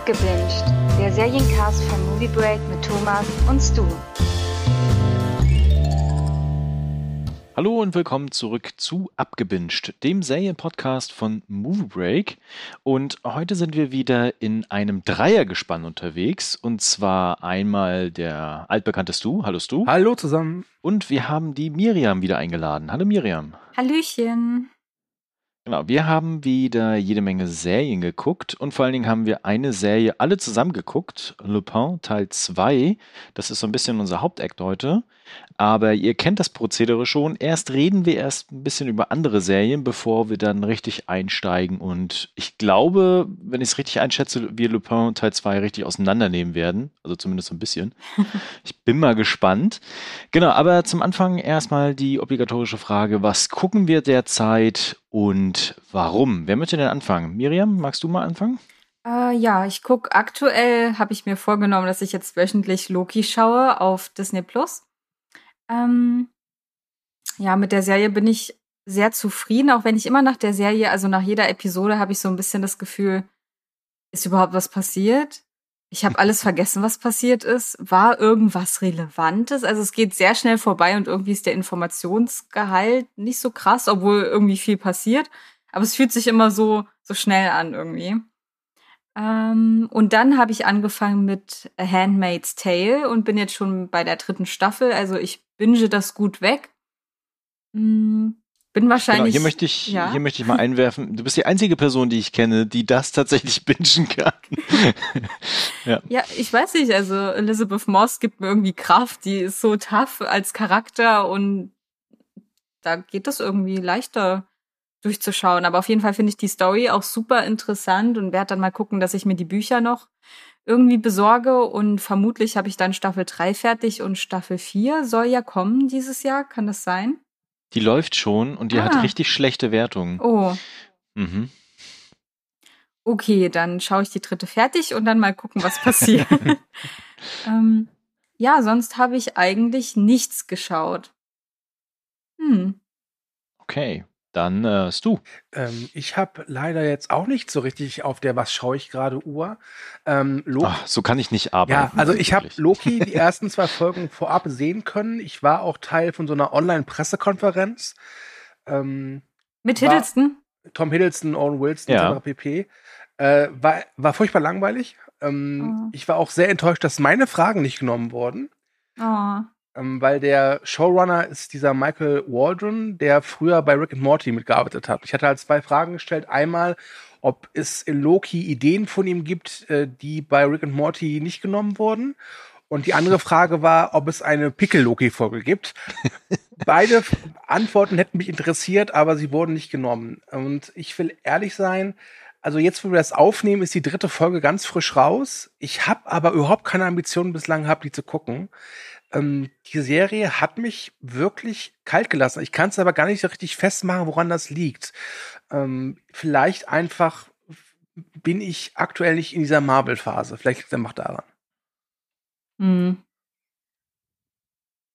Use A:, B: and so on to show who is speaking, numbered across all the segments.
A: Abgebinged, der Seriencast von Movie Break mit Thomas und Stu.
B: Hallo und willkommen zurück zu Abgebinged, dem Serienpodcast von Movie Break. Und heute sind wir wieder in einem Dreiergespann unterwegs. Und zwar einmal der altbekannte Stu. Hallo Stu.
C: Hallo zusammen.
B: Und wir haben die Miriam wieder eingeladen. Hallo Miriam.
A: Hallöchen.
B: Genau, wir haben wieder jede Menge Serien geguckt und vor allen Dingen haben wir eine Serie alle zusammen geguckt, Lupin Teil 2. Das ist so ein bisschen unser Hauptakt heute. Aber ihr kennt das Prozedere schon. Erst reden wir erst ein bisschen über andere Serien, bevor wir dann richtig einsteigen. Und ich glaube, wenn ich es richtig einschätze, wir Lupin Teil 2 richtig auseinandernehmen werden. Also zumindest so ein bisschen. ich bin mal gespannt. Genau, aber zum Anfang erstmal die obligatorische Frage, was gucken wir derzeit und warum? Wer möchte denn anfangen? Miriam, magst du mal anfangen?
D: Äh, ja, ich gucke aktuell, habe ich mir vorgenommen, dass ich jetzt wöchentlich Loki schaue auf Disney Plus. Ähm, ja, mit der Serie bin ich sehr zufrieden, auch wenn ich immer nach der Serie, also nach jeder Episode, habe ich so ein bisschen das Gefühl, ist überhaupt was passiert? Ich habe alles vergessen, was passiert ist. War irgendwas Relevantes? Also es geht sehr schnell vorbei und irgendwie ist der Informationsgehalt nicht so krass, obwohl irgendwie viel passiert. Aber es fühlt sich immer so, so schnell an irgendwie. Ähm, und dann habe ich angefangen mit A Handmaid's Tale und bin jetzt schon bei der dritten Staffel. Also ich binge das gut weg. Hm, bin wahrscheinlich. Genau,
B: hier möchte ich, ja? hier möchte ich mal einwerfen. Du bist die einzige Person, die ich kenne, die das tatsächlich bingen kann.
D: ja. ja, ich weiß nicht. Also Elizabeth Moss gibt mir irgendwie Kraft. Die ist so tough als Charakter und da geht das irgendwie leichter durchzuschauen. Aber auf jeden Fall finde ich die Story auch super interessant und werde dann mal gucken, dass ich mir die Bücher noch irgendwie besorge. Und vermutlich habe ich dann Staffel 3 fertig und Staffel 4 soll ja kommen dieses Jahr. Kann das sein?
B: Die läuft schon und die ah. hat richtig schlechte Wertungen.
D: Oh. Mhm. Okay, dann schaue ich die dritte fertig und dann mal gucken, was passiert. ähm, ja, sonst habe ich eigentlich nichts geschaut.
B: Hm. Okay. Dann äh, du.
C: Ähm, ich habe leider jetzt auch nicht so richtig auf der Was schaue ich gerade Uhr.
B: Ähm, Ach, so kann ich nicht arbeiten.
C: Ja, also ich habe Loki die ersten zwei Folgen vorab sehen können. Ich war auch Teil von so einer Online-Pressekonferenz.
D: Ähm, Mit Hiddleston?
C: Tom Hiddleston, Owen Wilson, ja. pp. Äh, war, war furchtbar langweilig. Ähm, oh. Ich war auch sehr enttäuscht, dass meine Fragen nicht genommen wurden. Oh. Ähm, weil der Showrunner ist dieser Michael Waldron, der früher bei Rick and Morty mitgearbeitet hat. Ich hatte halt zwei Fragen gestellt. Einmal, ob es in Loki Ideen von ihm gibt, äh, die bei Rick and Morty nicht genommen wurden. Und die andere Frage war, ob es eine Pickel-Loki-Folge gibt. Beide Antworten hätten mich interessiert, aber sie wurden nicht genommen. Und ich will ehrlich sein, also jetzt, wo wir das aufnehmen, ist die dritte Folge ganz frisch raus. Ich habe aber überhaupt keine Ambitionen bislang gehabt, die zu gucken ähm, die Serie hat mich wirklich kalt gelassen. Ich kann es aber gar nicht so richtig festmachen, woran das liegt. Ähm, vielleicht einfach bin ich aktuell nicht in dieser Marvel-Phase. Vielleicht liegt es einfach daran. Mhm.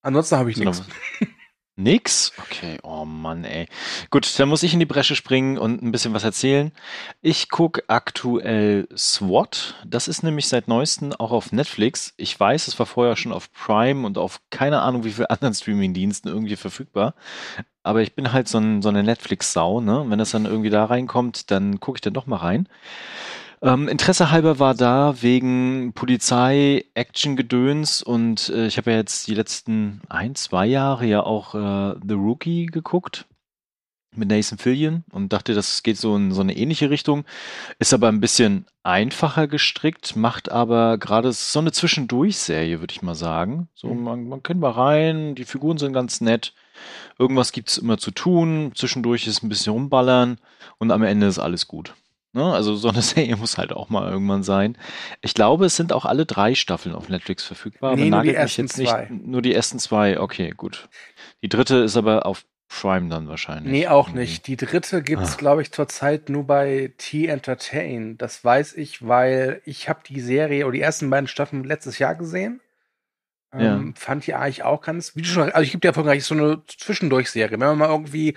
C: Ansonsten habe ich nichts.
B: Nix? Okay, oh Mann, ey. Gut, dann muss ich in die Bresche springen und ein bisschen was erzählen. Ich gucke aktuell SWAT. Das ist nämlich seit neuestem auch auf Netflix. Ich weiß, es war vorher schon auf Prime und auf keine Ahnung wie vielen anderen Streaming-Diensten irgendwie verfügbar. Aber ich bin halt so, ein, so eine Netflix-Sau, ne? Wenn das dann irgendwie da reinkommt, dann gucke ich dann doch mal rein. Ähm, Interesse halber war da wegen Polizei, Action-Gedöns und äh, ich habe ja jetzt die letzten ein, zwei Jahre ja auch äh, The Rookie geguckt mit Nathan Fillion und dachte, das geht so in so eine ähnliche Richtung. Ist aber ein bisschen einfacher gestrickt, macht aber gerade so eine Zwischendurch-Serie, würde ich mal sagen. So, mhm. man, man kennt mal rein, die Figuren sind ganz nett. Irgendwas gibt es immer zu tun, zwischendurch ist ein bisschen rumballern und am Ende ist alles gut. Ne? Also so eine Serie muss halt auch mal irgendwann sein. Ich glaube, es sind auch alle drei Staffeln auf Netflix verfügbar.
C: Nee, nur die ersten zwei.
B: nur die ersten zwei, okay, gut. Die dritte ist aber auf Prime dann wahrscheinlich.
C: Nee, auch irgendwie. nicht. Die dritte gibt es, ah. glaube ich, zurzeit nur bei T-Entertain. Das weiß ich, weil ich habe die Serie oder die ersten beiden Staffeln letztes Jahr gesehen. Ähm, ja. Fand ich eigentlich auch ganz, wie du schon, also ich gebe dir ja so eine Zwischendurchserie. Wenn man mal irgendwie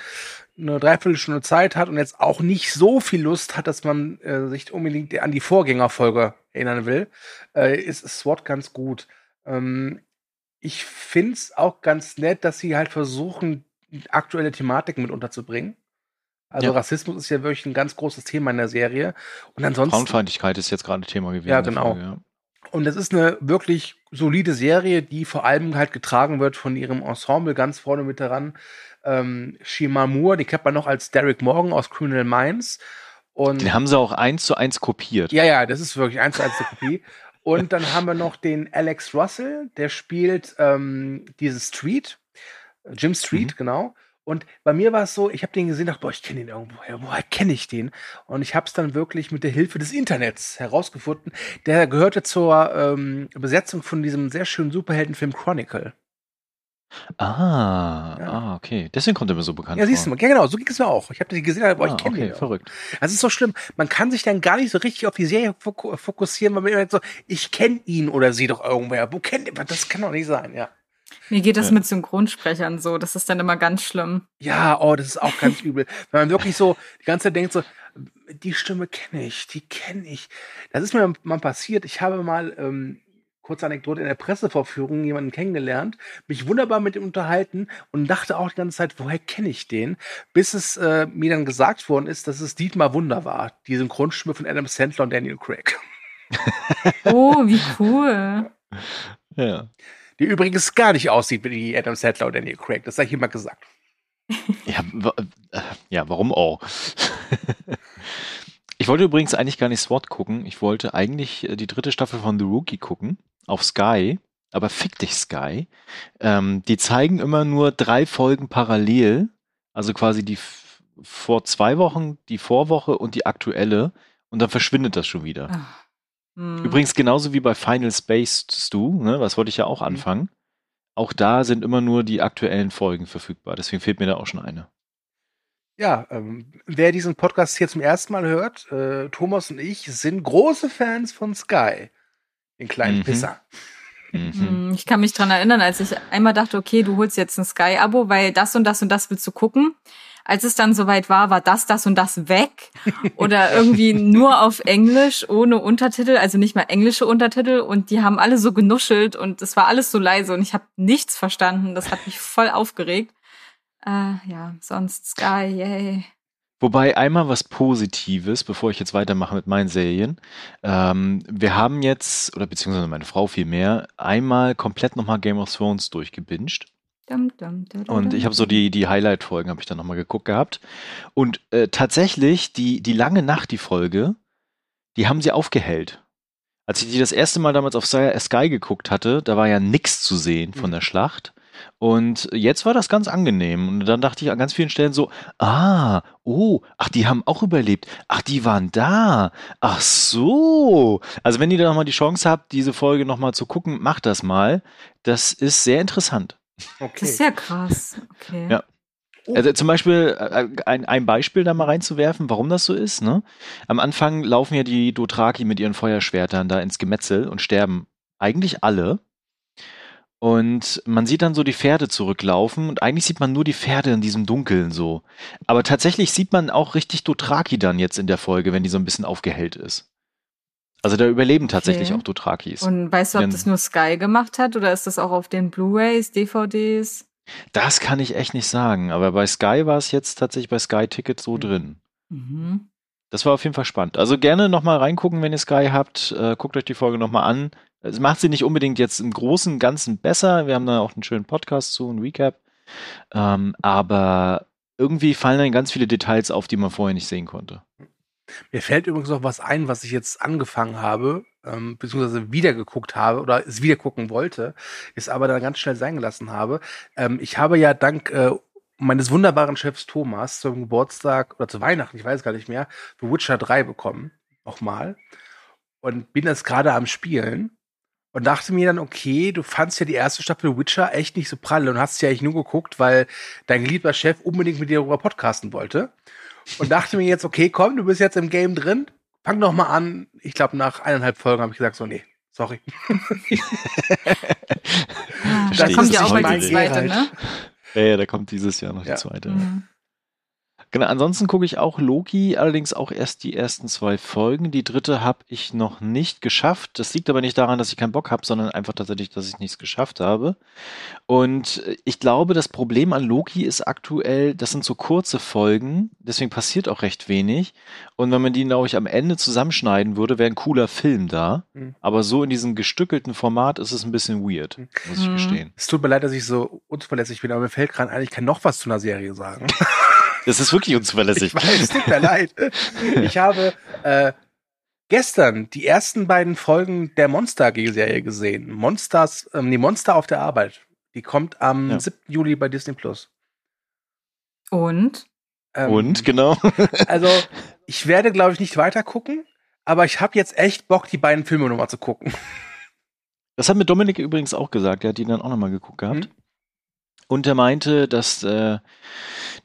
C: eine Dreiviertelstunde Zeit hat und jetzt auch nicht so viel Lust hat, dass man äh, sich unbedingt an die Vorgängerfolge erinnern will, äh, ist SWAT ganz gut. Ähm, ich finde es auch ganz nett, dass sie halt versuchen, aktuelle Thematiken mit unterzubringen. Also ja. Rassismus ist ja wirklich ein ganz großes Thema in der Serie. Und ansonsten.
B: Frauenfeindlichkeit ist jetzt gerade Thema gewesen.
C: Ja, genau. Folge, ja. Und es ist eine wirklich solide Serie, die vor allem halt getragen wird von ihrem Ensemble ganz vorne mit daran. Ähm, Shima Moore, die kennt man noch als Derek Morgan aus Criminal Minds.
B: Und den haben sie auch eins zu eins kopiert.
C: Ja, ja, das ist wirklich eins zu eins eine Kopie. Und dann haben wir noch den Alex Russell, der spielt ähm, dieses Street, Jim Street, mhm. genau. Und bei mir war es so, ich habe den gesehen, dachte, boah, ich kenne den irgendwoher, woher kenne ich den? Und ich habe es dann wirklich mit der Hilfe des Internets herausgefunden. Der gehörte zur ähm, Besetzung von diesem sehr schönen Superheldenfilm Chronicle.
B: Ah, ja. ah, okay. Deswegen kommt er mir so bekannt
C: Ja, siehst du mal. Ja, genau, so ging es mir auch. Ich habe die gesehen, aber ah, ich kenne okay,
B: den. verrückt.
C: Das ist so schlimm. Man kann sich dann gar nicht so richtig auf die Serie fokussieren, weil man immer so, ich kenne ihn oder sie doch irgendwer. Wo kennt ihr? Das kann doch nicht sein, ja.
D: Mir geht das ja. mit Synchronsprechern so, das ist dann immer ganz schlimm.
C: Ja, oh, das ist auch ganz übel. Wenn man wirklich so die ganze Zeit denkt so, die Stimme kenne ich, die kenne ich. Das ist mir mal passiert. Ich habe mal, ähm, kurze Anekdote, in der Pressevorführung jemanden kennengelernt, mich wunderbar mit ihm unterhalten und dachte auch die ganze Zeit, woher kenne ich den? Bis es äh, mir dann gesagt worden ist, dass es Dietmar Wunder war, die Synchronstimme von Adam Sandler und Daniel Craig.
D: oh, wie cool.
C: Ja die übrigens gar nicht aussieht wie Adam Sandler oder Daniel Craig. Das sei ich immer gesagt.
B: Ja, äh, ja warum auch? ich wollte übrigens eigentlich gar nicht SWAT gucken. Ich wollte eigentlich äh, die dritte Staffel von The Rookie gucken auf Sky. Aber fick dich, Sky. Ähm, die zeigen immer nur drei Folgen parallel. Also quasi die vor zwei Wochen, die Vorwoche und die aktuelle. Und dann verschwindet das schon wieder. Ach. Mhm. Übrigens genauso wie bei Final Space Stu, ne, was wollte ich ja auch mhm. anfangen. Mhm. Auch da sind immer nur die aktuellen Folgen verfügbar. Deswegen fehlt mir da auch schon eine.
C: Ja, ähm, wer diesen Podcast hier zum ersten Mal hört, äh, Thomas und ich sind große Fans von Sky, den kleinen mhm. Pisser.
D: Mhm. Hm, ich kann mich dran erinnern, als ich einmal dachte, okay, du holst jetzt ein Sky-Abo, weil das und das und das willst du gucken als es dann soweit war, war das, das und das weg oder irgendwie nur auf Englisch ohne Untertitel, also nicht mal englische Untertitel und die haben alle so genuschelt und es war alles so leise und ich habe nichts verstanden. Das hat mich voll aufgeregt. Äh, ja, sonst Sky, yay.
B: Wobei einmal was Positives, bevor ich jetzt weitermache mit meinen Serien. Ähm, wir haben jetzt, oder beziehungsweise meine Frau vielmehr, einmal komplett nochmal Game of Thrones durchgebinged. Dum, dum, dum, und ich habe so die, die Highlight-Folgen, habe ich dann nochmal geguckt gehabt. Und äh, tatsächlich, die, die lange Nacht, die Folge, die haben sie aufgehellt. Als ich die das erste Mal damals auf Sky geguckt hatte, da war ja nichts zu sehen von mhm. der Schlacht. Und jetzt war das ganz angenehm. Und dann dachte ich an ganz vielen Stellen so, ah, oh, ach, die haben auch überlebt. Ach, die waren da. Ach so. Also wenn ihr da nochmal die Chance habt, diese Folge nochmal zu gucken, macht das mal. Das ist sehr interessant.
D: Okay. Das ist ja krass. Okay.
B: Ja. Also zum Beispiel äh, ein, ein Beispiel da mal reinzuwerfen, warum das so ist. Ne? Am Anfang laufen ja die Dothraki mit ihren Feuerschwertern da ins Gemetzel und sterben eigentlich alle. Und man sieht dann so die Pferde zurücklaufen und eigentlich sieht man nur die Pferde in diesem Dunkeln so. Aber tatsächlich sieht man auch richtig Dothraki dann jetzt in der Folge, wenn die so ein bisschen aufgehellt ist. Also da überleben tatsächlich okay. auch Dothrakis.
D: Und weißt du, ob das nur Sky gemacht hat oder ist das auch auf den Blu-rays, DVDs?
B: Das kann ich echt nicht sagen, aber bei Sky war es jetzt tatsächlich bei Sky Ticket so drin. Mhm. Das war auf jeden Fall spannend. Also gerne nochmal reingucken, wenn ihr Sky habt. Äh, guckt euch die Folge nochmal an. Es macht sie nicht unbedingt jetzt im Großen und Ganzen besser. Wir haben da auch einen schönen Podcast zu, einen Recap. Ähm, aber irgendwie fallen dann ganz viele Details auf, die man vorher nicht sehen konnte.
C: Mir fällt übrigens noch was ein, was ich jetzt angefangen habe, ähm, beziehungsweise wiedergeguckt habe oder es wieder gucken wollte, ist aber dann ganz schnell sein gelassen habe. Ähm, ich habe ja dank äh, meines wunderbaren Chefs Thomas zum Geburtstag oder zu Weihnachten, ich weiß gar nicht mehr, The Witcher 3 bekommen. Nochmal. Und bin jetzt gerade am Spielen und dachte mir dann, okay, du fandst ja die erste Staffel Witcher echt nicht so prall und hast ja eigentlich nur geguckt, weil dein geliebter Chef unbedingt mit dir darüber podcasten wollte und dachte mir jetzt, okay, komm, du bist jetzt im Game drin, fang doch mal an. Ich glaube, nach eineinhalb Folgen habe ich gesagt, so, nee, Sorry.
D: ja, da kommt ja auch mal die zweite, ne?
B: Ja, ja, da kommt dieses Jahr noch ja. die zweite. Mhm. Genau, ansonsten gucke ich auch Loki, allerdings auch erst die ersten zwei Folgen. Die dritte habe ich noch nicht geschafft. Das liegt aber nicht daran, dass ich keinen Bock habe, sondern einfach tatsächlich, dass ich nichts geschafft habe. Und ich glaube, das Problem an Loki ist aktuell, das sind so kurze Folgen, deswegen passiert auch recht wenig. Und wenn man die, glaube ich, am Ende zusammenschneiden würde, wäre ein cooler Film da. Mhm. Aber so in diesem gestückelten Format ist es ein bisschen weird, mhm. muss ich mhm. gestehen.
C: Es tut mir leid, dass ich so unzuverlässig bin, aber mir fällt gerade eigentlich kein noch was zu einer Serie sagen.
B: Das ist wirklich unzuverlässig.
C: Ich weiß, tut mir leid. Ich habe äh, gestern die ersten beiden Folgen der Monster-Serie gesehen. Monsters, ähm, die Monster auf der Arbeit. Die kommt am ja. 7. Juli bei Disney Plus.
D: Und?
B: Ähm, Und, genau.
C: also, ich werde, glaube ich, nicht weiter gucken, aber ich habe jetzt echt Bock, die beiden Filme nochmal zu gucken.
B: Das hat mir Dominik übrigens auch gesagt, der hat die dann auch nochmal geguckt gehabt. Mhm. Und er meinte, dass äh,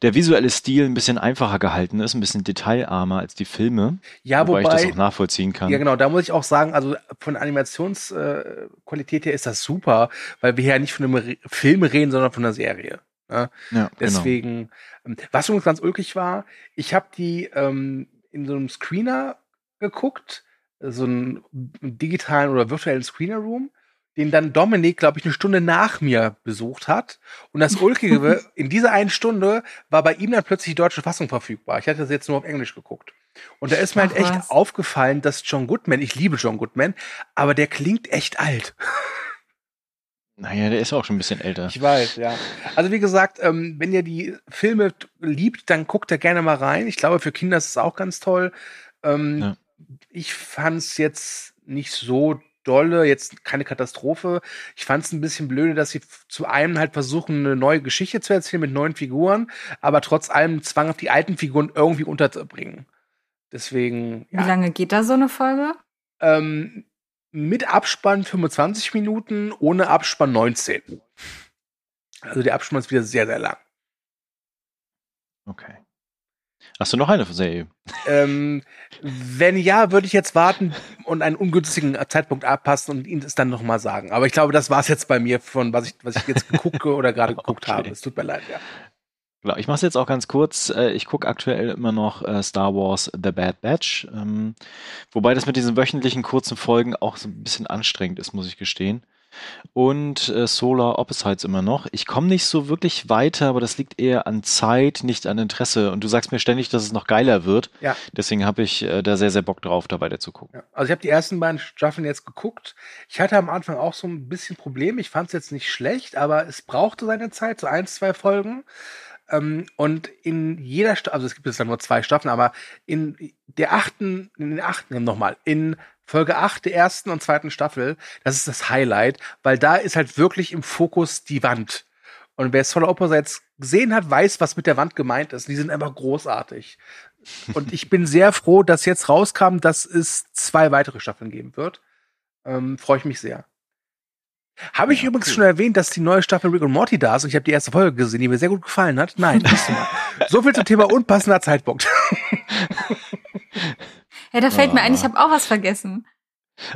B: der visuelle Stil ein bisschen einfacher gehalten ist, ein bisschen detailarmer als die Filme.
C: Ja, wobei,
B: wobei ich das auch nachvollziehen kann.
C: Ja, genau, da muss ich auch sagen, also von Animationsqualität her ist das super, weil wir ja nicht von einem Film reden, sondern von einer Serie. Ne? Ja, genau. Deswegen, genau. was übrigens ganz ulkig war, ich habe die ähm, in so einem Screener geguckt, so einen digitalen oder virtuellen Screener-Room den dann Dominik, glaube ich, eine Stunde nach mir besucht hat. Und das Ulkige, in dieser einen Stunde war bei ihm dann plötzlich die deutsche Fassung verfügbar. Ich hatte das jetzt nur auf Englisch geguckt. Und da ist mir halt echt was. aufgefallen, dass John Goodman, ich liebe John Goodman, aber der klingt echt alt.
B: Naja, der ist auch schon ein bisschen älter.
C: Ich weiß, ja. Also wie gesagt, ähm, wenn ihr die Filme liebt, dann guckt da gerne mal rein. Ich glaube, für Kinder ist es auch ganz toll. Ähm, ja. Ich fand es jetzt nicht so dolle, jetzt keine Katastrophe. Ich fand es ein bisschen blöde, dass sie zu einem halt versuchen, eine neue Geschichte zu erzählen mit neuen Figuren, aber trotz allem zwanghaft die alten Figuren irgendwie unterzubringen. Deswegen.
D: Ja. Wie lange geht da so eine Folge?
C: Ähm, mit Abspann 25 Minuten, ohne Abspann 19. Also der Abspann ist wieder sehr, sehr lang.
B: Okay. Hast du noch eine Serie?
C: Ähm, wenn ja, würde ich jetzt warten und einen ungünstigen Zeitpunkt abpassen und Ihnen das dann nochmal sagen. Aber ich glaube, das war es jetzt bei mir von was ich, was ich jetzt gucke oder gerade geguckt okay. habe. Es tut mir leid, ja.
B: Genau, ich mache es jetzt auch ganz kurz. Äh, ich gucke aktuell immer noch äh, Star Wars The Bad Batch. Ähm, wobei das mit diesen wöchentlichen kurzen Folgen auch so ein bisschen anstrengend ist, muss ich gestehen und äh, Solar Opposites immer noch. Ich komme nicht so wirklich weiter, aber das liegt eher an Zeit, nicht an Interesse. Und du sagst mir ständig, dass es noch geiler wird. Ja. Deswegen habe ich äh, da sehr, sehr Bock drauf, da weiter zu gucken. Ja.
C: Also ich habe die ersten beiden Staffeln jetzt geguckt. Ich hatte am Anfang auch so ein bisschen Probleme. Ich fand es jetzt nicht schlecht, aber es brauchte seine Zeit, so ein, zwei Folgen. Ähm, und in jeder Staffel, also es gibt jetzt dann nur zwei Staffeln, aber in der achten, in den achten nochmal, in Folge 8 der ersten und zweiten Staffel, das ist das Highlight, weil da ist halt wirklich im Fokus die Wand. Und wer Solar Opera jetzt gesehen hat, weiß, was mit der Wand gemeint ist. Die sind einfach großartig. Und ich bin sehr froh, dass jetzt rauskam, dass es zwei weitere Staffeln geben wird. Ähm, Freue ich mich sehr. Habe ich ja, übrigens cool. schon erwähnt, dass die neue Staffel Rick und Morty da ist und ich habe die erste Folge gesehen, die mir sehr gut gefallen hat? Nein, so viel zum Thema unpassender Zeitpunkt.
D: Ja, da fällt oh. mir ein, ich habe auch was vergessen.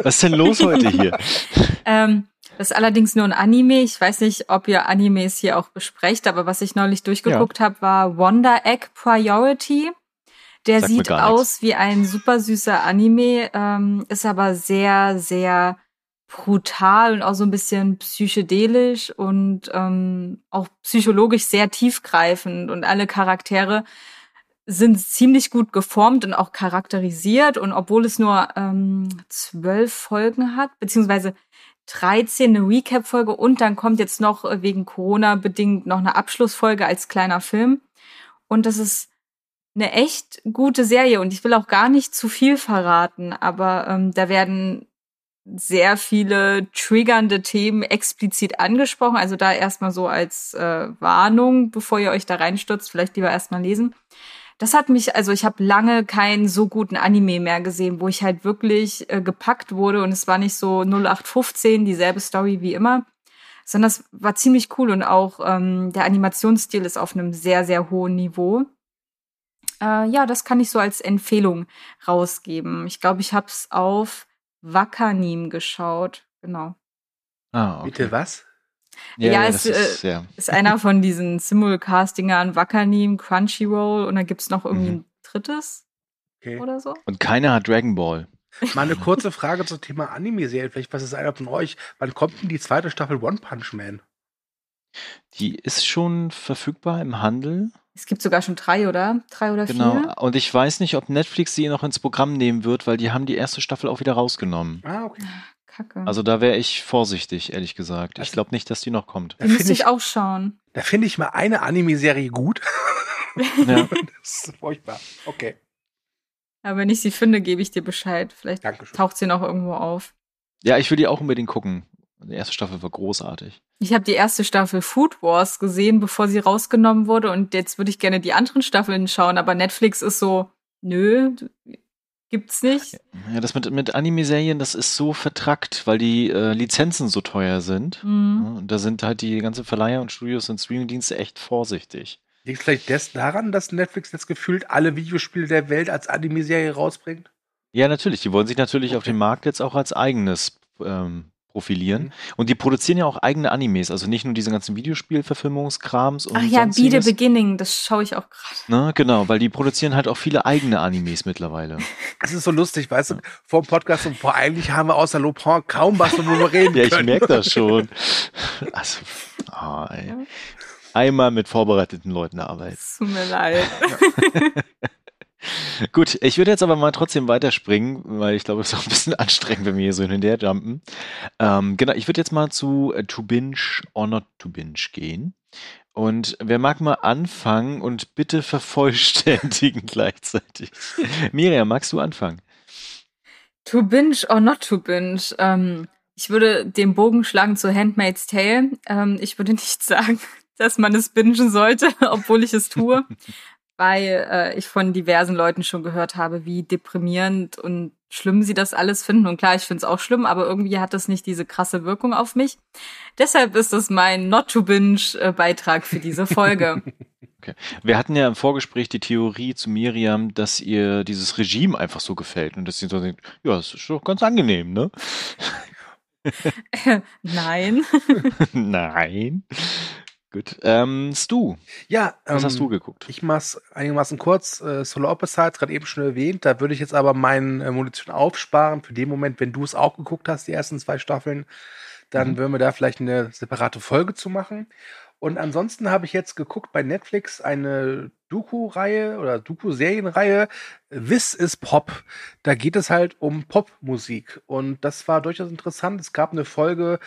B: Was ist denn los heute hier?
D: ähm, das ist allerdings nur ein Anime. Ich weiß nicht, ob ihr Animes hier auch besprecht, aber was ich neulich durchgeguckt ja. habe, war Wonder Egg Priority. Der Sag sieht aus wie ein super süßer Anime, ähm, ist aber sehr, sehr brutal und auch so ein bisschen psychedelisch und ähm, auch psychologisch sehr tiefgreifend und alle Charaktere sind ziemlich gut geformt und auch charakterisiert. Und obwohl es nur ähm, zwölf Folgen hat, beziehungsweise 13 eine Recap-Folge und dann kommt jetzt noch äh, wegen Corona bedingt noch eine Abschlussfolge als kleiner Film. Und das ist eine echt gute Serie und ich will auch gar nicht zu viel verraten, aber ähm, da werden sehr viele triggernde Themen explizit angesprochen. Also da erstmal so als äh, Warnung, bevor ihr euch da reinstürzt, vielleicht lieber erstmal lesen das hat mich, also ich habe lange keinen so guten Anime mehr gesehen, wo ich halt wirklich äh, gepackt wurde und es war nicht so 0815, dieselbe Story wie immer, sondern es war ziemlich cool und auch ähm, der Animationsstil ist auf einem sehr, sehr hohen Niveau. Äh, ja, das kann ich so als Empfehlung rausgeben. Ich glaube, ich habe es auf Wakanim geschaut. Genau.
C: Ah, okay. Bitte was?
D: Ja, ja, es ist, äh, ja. ist, einer von diesen Simulcast-Dingern, Wakanim, Crunchyroll und dann gibt es noch irgendwie mhm. ein drittes okay. oder so.
B: Und keiner hat Dragon Ball.
C: Mal eine kurze Frage zum Thema Anime-Serie. Vielleicht was ist einer von euch? Wann kommt denn die zweite Staffel One Punch Man?
B: Die ist schon verfügbar im Handel.
D: Es gibt sogar schon drei, oder? Drei oder
B: genau.
D: vier?
B: Genau. Und ich weiß nicht, ob Netflix sie noch ins Programm nehmen wird, weil die haben die erste Staffel auch wieder rausgenommen.
C: Ah, okay.
D: Kacke.
B: Also da wäre ich vorsichtig, ehrlich gesagt. Ich glaube nicht, dass die noch kommt.
D: Da müsste ich auch schauen.
C: Da finde ich mal eine Anime-Serie gut. Ja. das ist furchtbar. Okay.
D: Aber wenn ich sie finde, gebe ich dir Bescheid. Vielleicht Dankeschön. taucht sie noch irgendwo auf.
B: Ja, ich will die auch unbedingt gucken. Die erste Staffel war großartig.
D: Ich habe die erste Staffel Food Wars gesehen, bevor sie rausgenommen wurde. Und jetzt würde ich gerne die anderen Staffeln schauen. Aber Netflix ist so, nö, Gibt's nicht?
B: Ja, das mit, mit Anime-Serien, das ist so vertrackt, weil die äh, Lizenzen so teuer sind. Mhm. und da sind halt die ganzen Verleiher und Studios und Streamingdienste echt vorsichtig.
C: Liegt vielleicht das daran, dass Netflix jetzt gefühlt alle Videospiele der Welt als Anime-Serie rausbringt?
B: Ja, natürlich. Die wollen sich natürlich okay. auf dem Markt jetzt auch als eigenes ähm, profilieren. Mhm. Und die produzieren ja auch eigene Animes, also nicht nur diese ganzen Videospielverfilmungskrams.
D: Ach ja, Be the Beginning, das schaue ich auch gerade.
B: Ne, genau, weil die produzieren halt auch viele eigene Animes mittlerweile.
C: Das ist so lustig, weißt du, vor dem Podcast und vor eigentlich haben wir außer Lopin kaum was, worüber wir reden
B: Ja, ich merke das schon. Also, oh, ey. Einmal mit vorbereiteten Leuten arbeiten.
D: Tut mir leid.
B: Gut, ich würde jetzt aber mal trotzdem weiterspringen, weil ich glaube, es ist auch ein bisschen anstrengend, wenn wir hier so hin und her jumpen. Ähm, genau, ich würde jetzt mal zu äh, To Binge or Not To Binge gehen. Und wer mag mal anfangen und bitte vervollständigen gleichzeitig? Miriam, magst du anfangen?
D: To Binge or Not To Binge? Ähm, ich würde den Bogen schlagen zu Handmaid's Tale. Ähm, ich würde nicht sagen, dass man es bingen sollte, obwohl ich es tue weil äh, ich von diversen Leuten schon gehört habe, wie deprimierend und schlimm sie das alles finden. Und klar, ich finde es auch schlimm, aber irgendwie hat das nicht diese krasse Wirkung auf mich. Deshalb ist es mein Not-to-Binge-Beitrag für diese Folge.
B: Okay. Wir hatten ja im Vorgespräch die Theorie zu Miriam, dass ihr dieses Regime einfach so gefällt und dass sie so denkt, ja, das ist doch ganz angenehm, ne?
D: Nein.
B: Nein. Gut. Ähm, Stu.
C: Ja,
B: was ähm, hast du geguckt?
C: Ich mach's einigermaßen kurz. Äh, Solar Opposites, gerade eben schon erwähnt. Da würde ich jetzt aber meinen äh, Munition aufsparen für den Moment, wenn du es auch geguckt hast, die ersten zwei Staffeln. Dann mhm. würden wir da vielleicht eine separate Folge zu machen. Und ansonsten habe ich jetzt geguckt bei Netflix eine Doku-Reihe oder Doku-Serienreihe. This is Pop. Da geht es halt um Popmusik. Und das war durchaus interessant. Es gab eine Folge,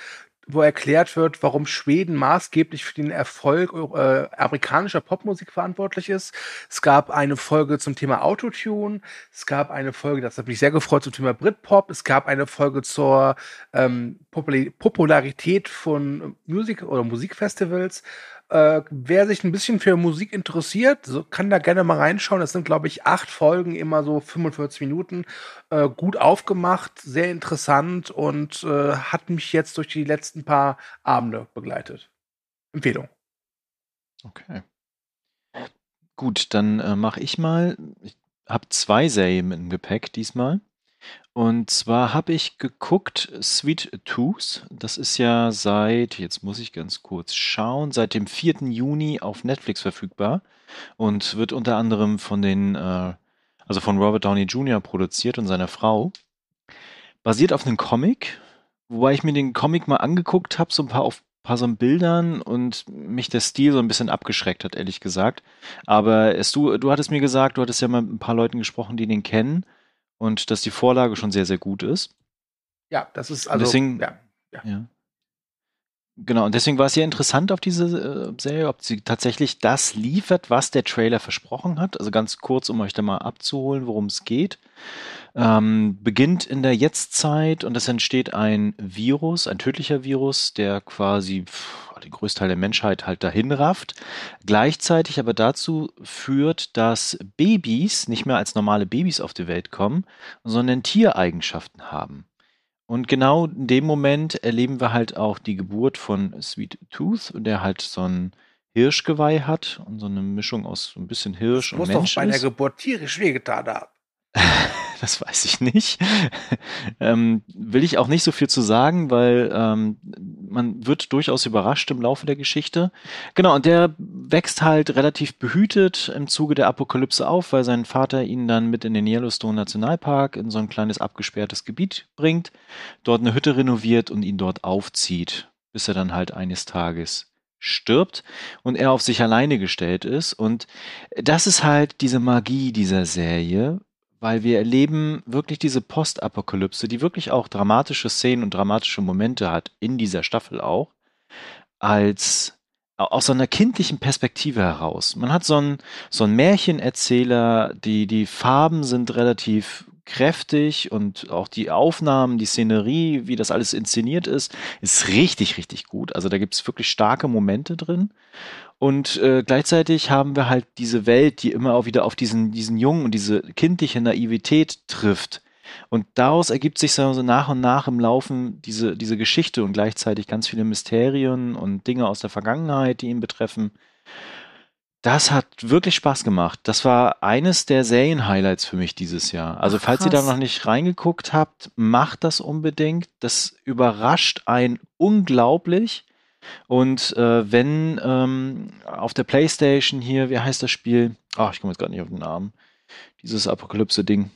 C: wo erklärt wird, warum Schweden maßgeblich für den Erfolg äh, amerikanischer Popmusik verantwortlich ist. Es gab eine Folge zum Thema Autotune. Es gab eine Folge, das hat mich sehr gefreut, zum Thema Britpop. Es gab eine Folge zur ähm, Popularität von Musik oder Musikfestivals. Äh, wer sich ein bisschen für Musik interessiert, so kann da gerne mal reinschauen. Das sind, glaube ich, acht Folgen, immer so 45 Minuten. Äh, gut aufgemacht, sehr interessant und äh, hat mich jetzt durch die letzten paar Abende begleitet. Empfehlung.
B: Okay. Gut, dann äh, mache ich mal. Ich habe zwei Serien im Gepäck diesmal. Und zwar habe ich geguckt Sweet Tooth. Das ist ja seit, jetzt muss ich ganz kurz schauen, seit dem 4. Juni auf Netflix verfügbar und wird unter anderem von den, äh, also von Robert Downey Jr. produziert und seiner Frau. Basiert auf einem Comic, wobei ich mir den Comic mal angeguckt habe, so ein paar auf paar so Bildern und mich der Stil so ein bisschen abgeschreckt hat, ehrlich gesagt. Aber es, du, du hattest mir gesagt, du hattest ja mal mit ein paar Leuten gesprochen, die den kennen und dass die Vorlage schon sehr, sehr gut ist.
C: Ja, das ist also.
B: Deswegen, ja, ja. ja. Genau, und deswegen war es ja interessant auf diese äh, Serie, ob sie tatsächlich das liefert, was der Trailer versprochen hat. Also ganz kurz, um euch da mal abzuholen, worum es geht. Ähm, beginnt in der Jetztzeit und es entsteht ein Virus, ein tödlicher Virus, der quasi pff, den Größteil der Menschheit halt dahin rafft. Gleichzeitig aber dazu führt, dass Babys nicht mehr als normale Babys auf die Welt kommen, sondern Tiereigenschaften haben. Und genau in dem Moment erleben wir halt auch die Geburt von Sweet Tooth, der halt so ein Hirschgeweih hat und so eine Mischung aus so ein bisschen Hirsch das und
C: muss
B: Mensch. Muss
C: doch bei der Geburt tierisch wehgetan haben.
B: das weiß ich nicht. ähm, will ich auch nicht so viel zu sagen, weil ähm, man wird durchaus überrascht im Laufe der Geschichte. Genau, und der wächst halt relativ behütet im Zuge der Apokalypse auf, weil sein Vater ihn dann mit in den Yellowstone Nationalpark in so ein kleines abgesperrtes Gebiet bringt, dort eine Hütte renoviert und ihn dort aufzieht, bis er dann halt eines Tages stirbt und er auf sich alleine gestellt ist. Und das ist halt diese Magie dieser Serie, weil wir erleben wirklich diese Postapokalypse, die wirklich auch dramatische Szenen und dramatische Momente hat, in dieser Staffel auch, als aus einer kindlichen Perspektive heraus. Man hat so einen, so einen Märchenerzähler, die, die Farben sind relativ kräftig und auch die Aufnahmen, die Szenerie, wie das alles inszeniert ist, ist richtig, richtig gut. Also da gibt es wirklich starke Momente drin. Und äh, gleichzeitig haben wir halt diese Welt, die immer auch wieder auf diesen, diesen Jungen und diese kindliche Naivität trifft. Und daraus ergibt sich so nach und nach im Laufen diese, diese Geschichte und gleichzeitig ganz viele Mysterien und Dinge aus der Vergangenheit, die ihn betreffen. Das hat wirklich Spaß gemacht. Das war eines der Serien-Highlights für mich dieses Jahr. Also Ach, falls ihr da noch nicht reingeguckt habt, macht das unbedingt. Das überrascht einen unglaublich. Und äh, wenn ähm, auf der PlayStation hier, wie heißt das Spiel? Ach, ich komme jetzt gerade nicht auf den Namen. Dieses Apokalypse-Ding.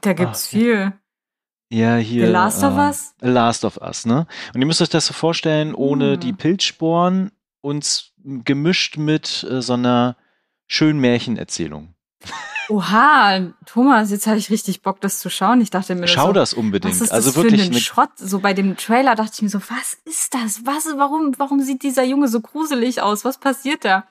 D: Da gibt's Ach, viel.
B: Ja, hier.
D: The Last äh, of Us?
B: The Last of Us, ne? Und ihr müsst euch das so vorstellen, ohne hm. die Pilzsporen und gemischt mit äh, so einer schönen Märchenerzählung.
D: Oha, Thomas, jetzt habe ich richtig Bock, das zu schauen. Ich dachte mir,
B: schau
D: so,
B: das unbedingt.
D: Was ist
B: also
D: das
B: wirklich
D: für ein Schrott. So bei dem Trailer dachte ich mir so, was ist das? Was? Warum? Warum sieht dieser Junge so gruselig aus? Was passiert da?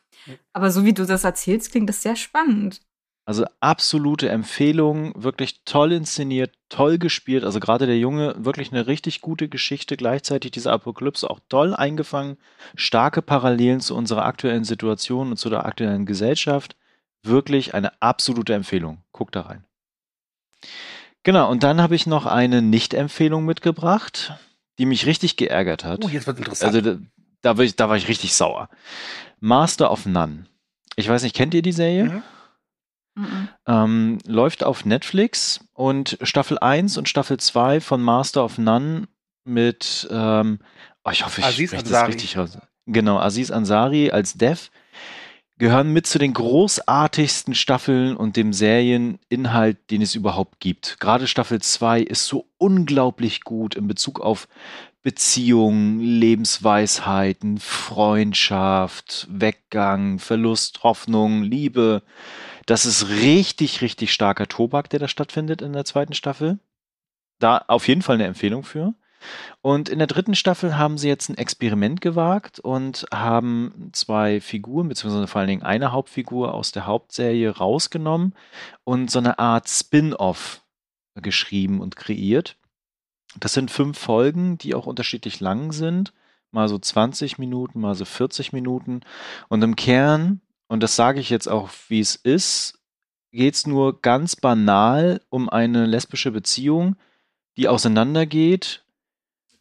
D: Aber so wie du das erzählst, klingt das sehr spannend.
B: Also absolute Empfehlung, wirklich toll inszeniert, toll gespielt. Also gerade der Junge, wirklich eine richtig gute Geschichte, gleichzeitig diese Apokalypse auch toll eingefangen, starke Parallelen zu unserer aktuellen Situation und zu der aktuellen Gesellschaft. Wirklich eine absolute Empfehlung. Guck da rein. Genau, und dann habe ich noch eine Nicht-Empfehlung mitgebracht, die mich richtig geärgert hat.
C: Oh, jetzt wird interessant.
B: Also da, da, war ich, da war ich richtig sauer. Master of None. Ich weiß nicht, kennt ihr die Serie? Mhm. Mhm. Ähm, läuft auf Netflix und Staffel 1 und Staffel 2 von Master of None mit, ähm, oh, ich hoffe, ich Aziz spreche das richtig raus. Genau, Aziz Ansari als Dev gehören mit zu den großartigsten Staffeln und dem Serieninhalt, den es überhaupt gibt. Gerade Staffel 2 ist so unglaublich gut in Bezug auf Beziehungen, Lebensweisheiten, Freundschaft, Weggang, Verlust, Hoffnung, Liebe. Das ist richtig, richtig starker Tobak, der da stattfindet in der zweiten Staffel. Da auf jeden Fall eine Empfehlung für. Und in der dritten Staffel haben sie jetzt ein Experiment gewagt und haben zwei Figuren, beziehungsweise vor allen Dingen eine Hauptfigur aus der Hauptserie rausgenommen und so eine Art Spin-off geschrieben und kreiert. Das sind fünf Folgen, die auch unterschiedlich lang sind. Mal so 20 Minuten, mal so 40 Minuten. Und im Kern und das sage ich jetzt auch, wie es ist, geht es nur ganz banal um eine lesbische Beziehung, die auseinandergeht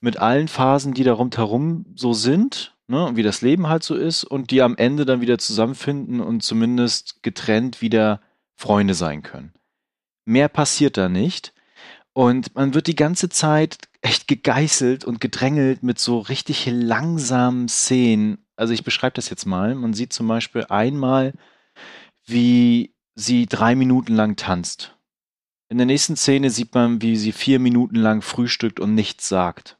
B: mit allen Phasen, die da rundherum so sind, ne, wie das Leben halt so ist, und die am Ende dann wieder zusammenfinden und zumindest getrennt wieder Freunde sein können. Mehr passiert da nicht. Und man wird die ganze Zeit echt gegeißelt und gedrängelt mit so richtig langsamen Szenen, also ich beschreibe das jetzt mal. Man sieht zum Beispiel einmal, wie sie drei Minuten lang tanzt. In der nächsten Szene sieht man, wie sie vier Minuten lang frühstückt und nichts sagt.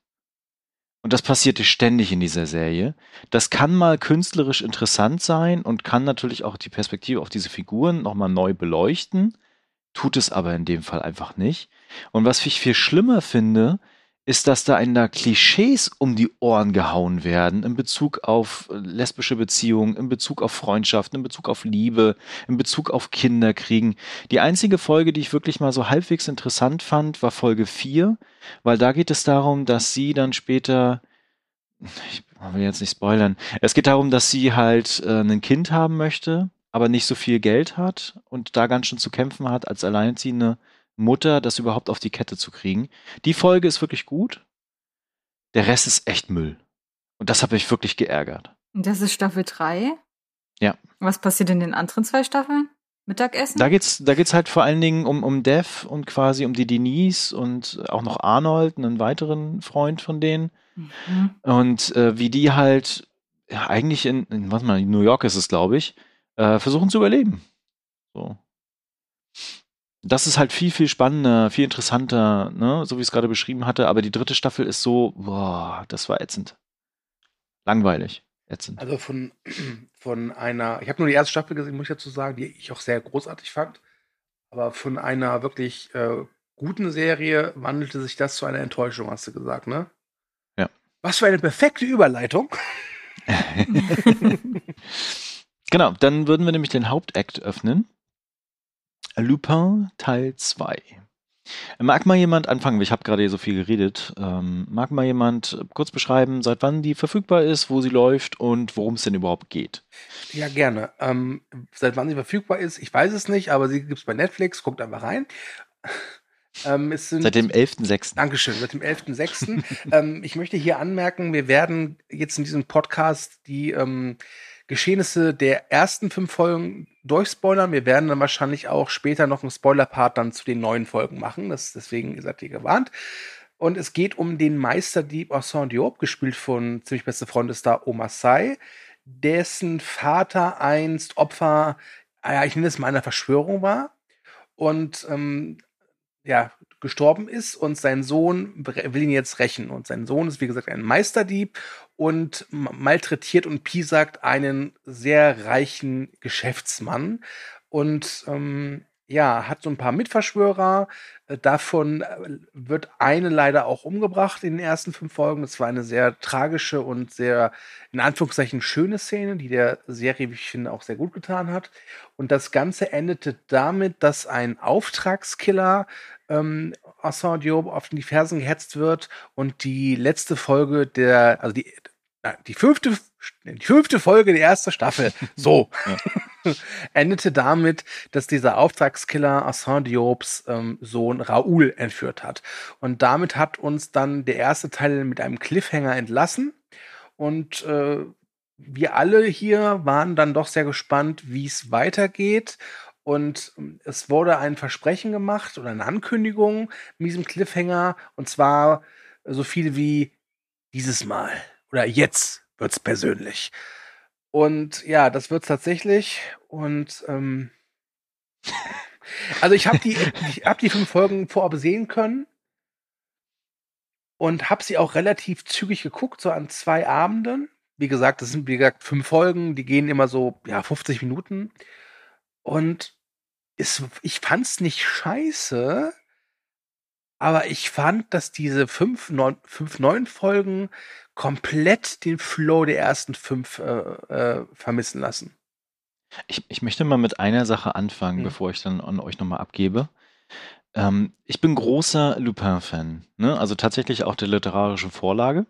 B: Und das passierte ständig in dieser Serie. Das kann mal künstlerisch interessant sein und kann natürlich auch die Perspektive auf diese Figuren nochmal neu beleuchten, tut es aber in dem Fall einfach nicht. Und was ich viel schlimmer finde, ist, dass da in der Klischees um die Ohren gehauen werden in Bezug auf äh, lesbische Beziehungen, in Bezug auf Freundschaften, in Bezug auf Liebe, in Bezug auf Kinderkriegen. Die einzige Folge, die ich wirklich mal so halbwegs interessant fand, war Folge 4, weil da geht es darum, dass sie dann später ich will jetzt nicht spoilern. Es geht darum, dass sie halt äh, ein Kind haben möchte, aber nicht so viel Geld hat und da ganz schön zu kämpfen hat als Alleinziehende Mutter, das überhaupt auf die Kette zu kriegen. Die Folge ist wirklich gut. Der Rest ist echt Müll. Und das hat mich wirklich geärgert.
D: Und das ist Staffel 3?
B: Ja.
D: Was passiert in den anderen zwei Staffeln? Mittagessen?
B: Da geht's, da geht's halt vor allen Dingen um, um Dev und quasi um die Denise und auch noch Arnold, einen weiteren Freund von denen. Mhm. Und äh, wie die halt ja, eigentlich in, in, was mal, New York ist es, glaube ich, äh, versuchen zu überleben. So. Das ist halt viel, viel spannender, viel interessanter, ne? so wie ich es gerade beschrieben hatte. Aber die dritte Staffel ist so, boah, das war ätzend. Langweilig. Ätzend.
C: Also von, von einer, ich habe nur die erste Staffel gesehen, muss ich dazu sagen, die ich auch sehr großartig fand. Aber von einer wirklich äh, guten Serie wandelte sich das zu einer Enttäuschung, hast du gesagt, ne?
B: Ja.
C: Was für eine perfekte Überleitung.
B: genau, dann würden wir nämlich den Hauptakt öffnen. Lupin Teil 2. Mag mal jemand anfangen? Ich habe gerade so viel geredet. Ähm, mag mal jemand kurz beschreiben, seit wann die verfügbar ist, wo sie läuft und worum es denn überhaupt geht?
C: Ja, gerne. Ähm, seit wann sie verfügbar ist, ich weiß es nicht, aber sie gibt es bei Netflix. Guckt einfach rein.
B: Ähm, seit dem 11.06.
C: Dankeschön, seit dem 11.06. ähm, ich möchte hier anmerken, wir werden jetzt in diesem Podcast die ähm, Geschehnisse der ersten fünf Folgen durchspoilern. Wir werden dann wahrscheinlich auch später noch einen Spoiler-Part dann zu den neuen Folgen machen. Das, deswegen seid ihr gewarnt. Und es geht um den Meisterdieb Orson Diop, gespielt von ziemlich beste Freundestar Omasai, dessen Vater einst Opfer, ja, ich nenne es mal einer Verschwörung war. Und ähm, ja, gestorben ist und sein Sohn will ihn jetzt rächen. Und sein Sohn ist, wie gesagt, ein Meisterdieb und malträtiert und piesackt einen sehr reichen Geschäftsmann. Und ähm, ja, hat so ein paar Mitverschwörer. Äh, davon äh, wird eine leider auch umgebracht in den ersten fünf Folgen. Das war eine sehr tragische und sehr, in Anführungszeichen, schöne Szene, die der Serie, wie ich finde, auch sehr gut getan hat. Und das Ganze endete damit, dass ein Auftragskiller ähm, Assad Diop auf die Fersen gehetzt wird und die letzte Folge der, also die, die fünfte, die fünfte Folge der ersten Staffel, so, endete damit, dass dieser Auftragskiller Assange Diops ähm, Sohn Raoul entführt hat. Und damit hat uns dann der erste Teil mit einem Cliffhanger entlassen. Und äh, wir alle hier waren dann doch sehr gespannt, wie es weitergeht. Und ähm, es wurde ein Versprechen gemacht oder eine Ankündigung mit diesem Cliffhanger. Und zwar so viel wie dieses Mal oder jetzt wird's persönlich. Und ja, das wird's tatsächlich. Und ähm, also ich habe die, habe die fünf Folgen vorab sehen können und habe sie auch relativ zügig geguckt, so an zwei Abenden. Wie gesagt, das sind wie gesagt fünf Folgen, die gehen immer so ja 50 Minuten. Und ist, ich fand's nicht scheiße, aber ich fand, dass diese fünf, neun, fünf neun Folgen komplett den Flow der ersten fünf äh, äh, vermissen lassen.
B: Ich, ich möchte mal mit einer Sache anfangen, mhm. bevor ich dann an euch nochmal abgebe. Ähm, ich bin großer Lupin-Fan, ne? also tatsächlich auch der literarischen Vorlage.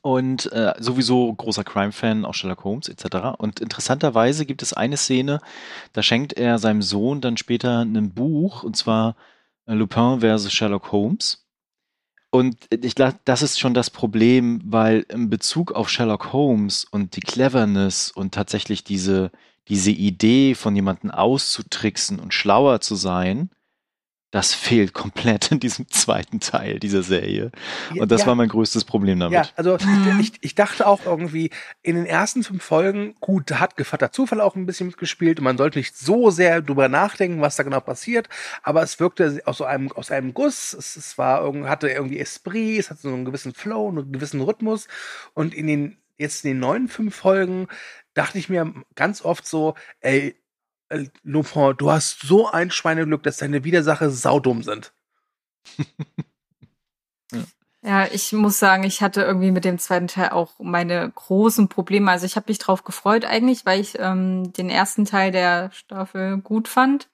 B: Und äh, sowieso großer Crime-Fan, auch Sherlock Holmes etc. Und interessanterweise gibt es eine Szene, da schenkt er seinem Sohn dann später ein Buch, und zwar äh, Lupin versus Sherlock Holmes. Und ich glaube, das ist schon das Problem, weil in Bezug auf Sherlock Holmes und die Cleverness und tatsächlich diese, diese Idee von jemanden auszutricksen und schlauer zu sein, das fehlt komplett in diesem zweiten Teil dieser Serie. Und das ja, war mein größtes Problem damit. Ja,
C: also mhm. ich, ich dachte auch irgendwie, in den ersten fünf Folgen, gut, da hat Gevatter Zufall auch ein bisschen mitgespielt und man sollte nicht so sehr drüber nachdenken, was da genau passiert, aber es wirkte aus so einem, aus einem Guss, es, es war irgendwie, hatte irgendwie Esprit, es hatte so einen gewissen Flow, einen gewissen Rhythmus und in den, jetzt in den neuen fünf Folgen dachte ich mir ganz oft so, ey, Lupin, du hast so ein Schweineglück, dass deine Widersacher saudumm sind.
D: Ja, ich muss sagen, ich hatte irgendwie mit dem zweiten Teil auch meine großen Probleme. Also ich habe mich drauf gefreut eigentlich, weil ich ähm, den ersten Teil der Staffel gut fand.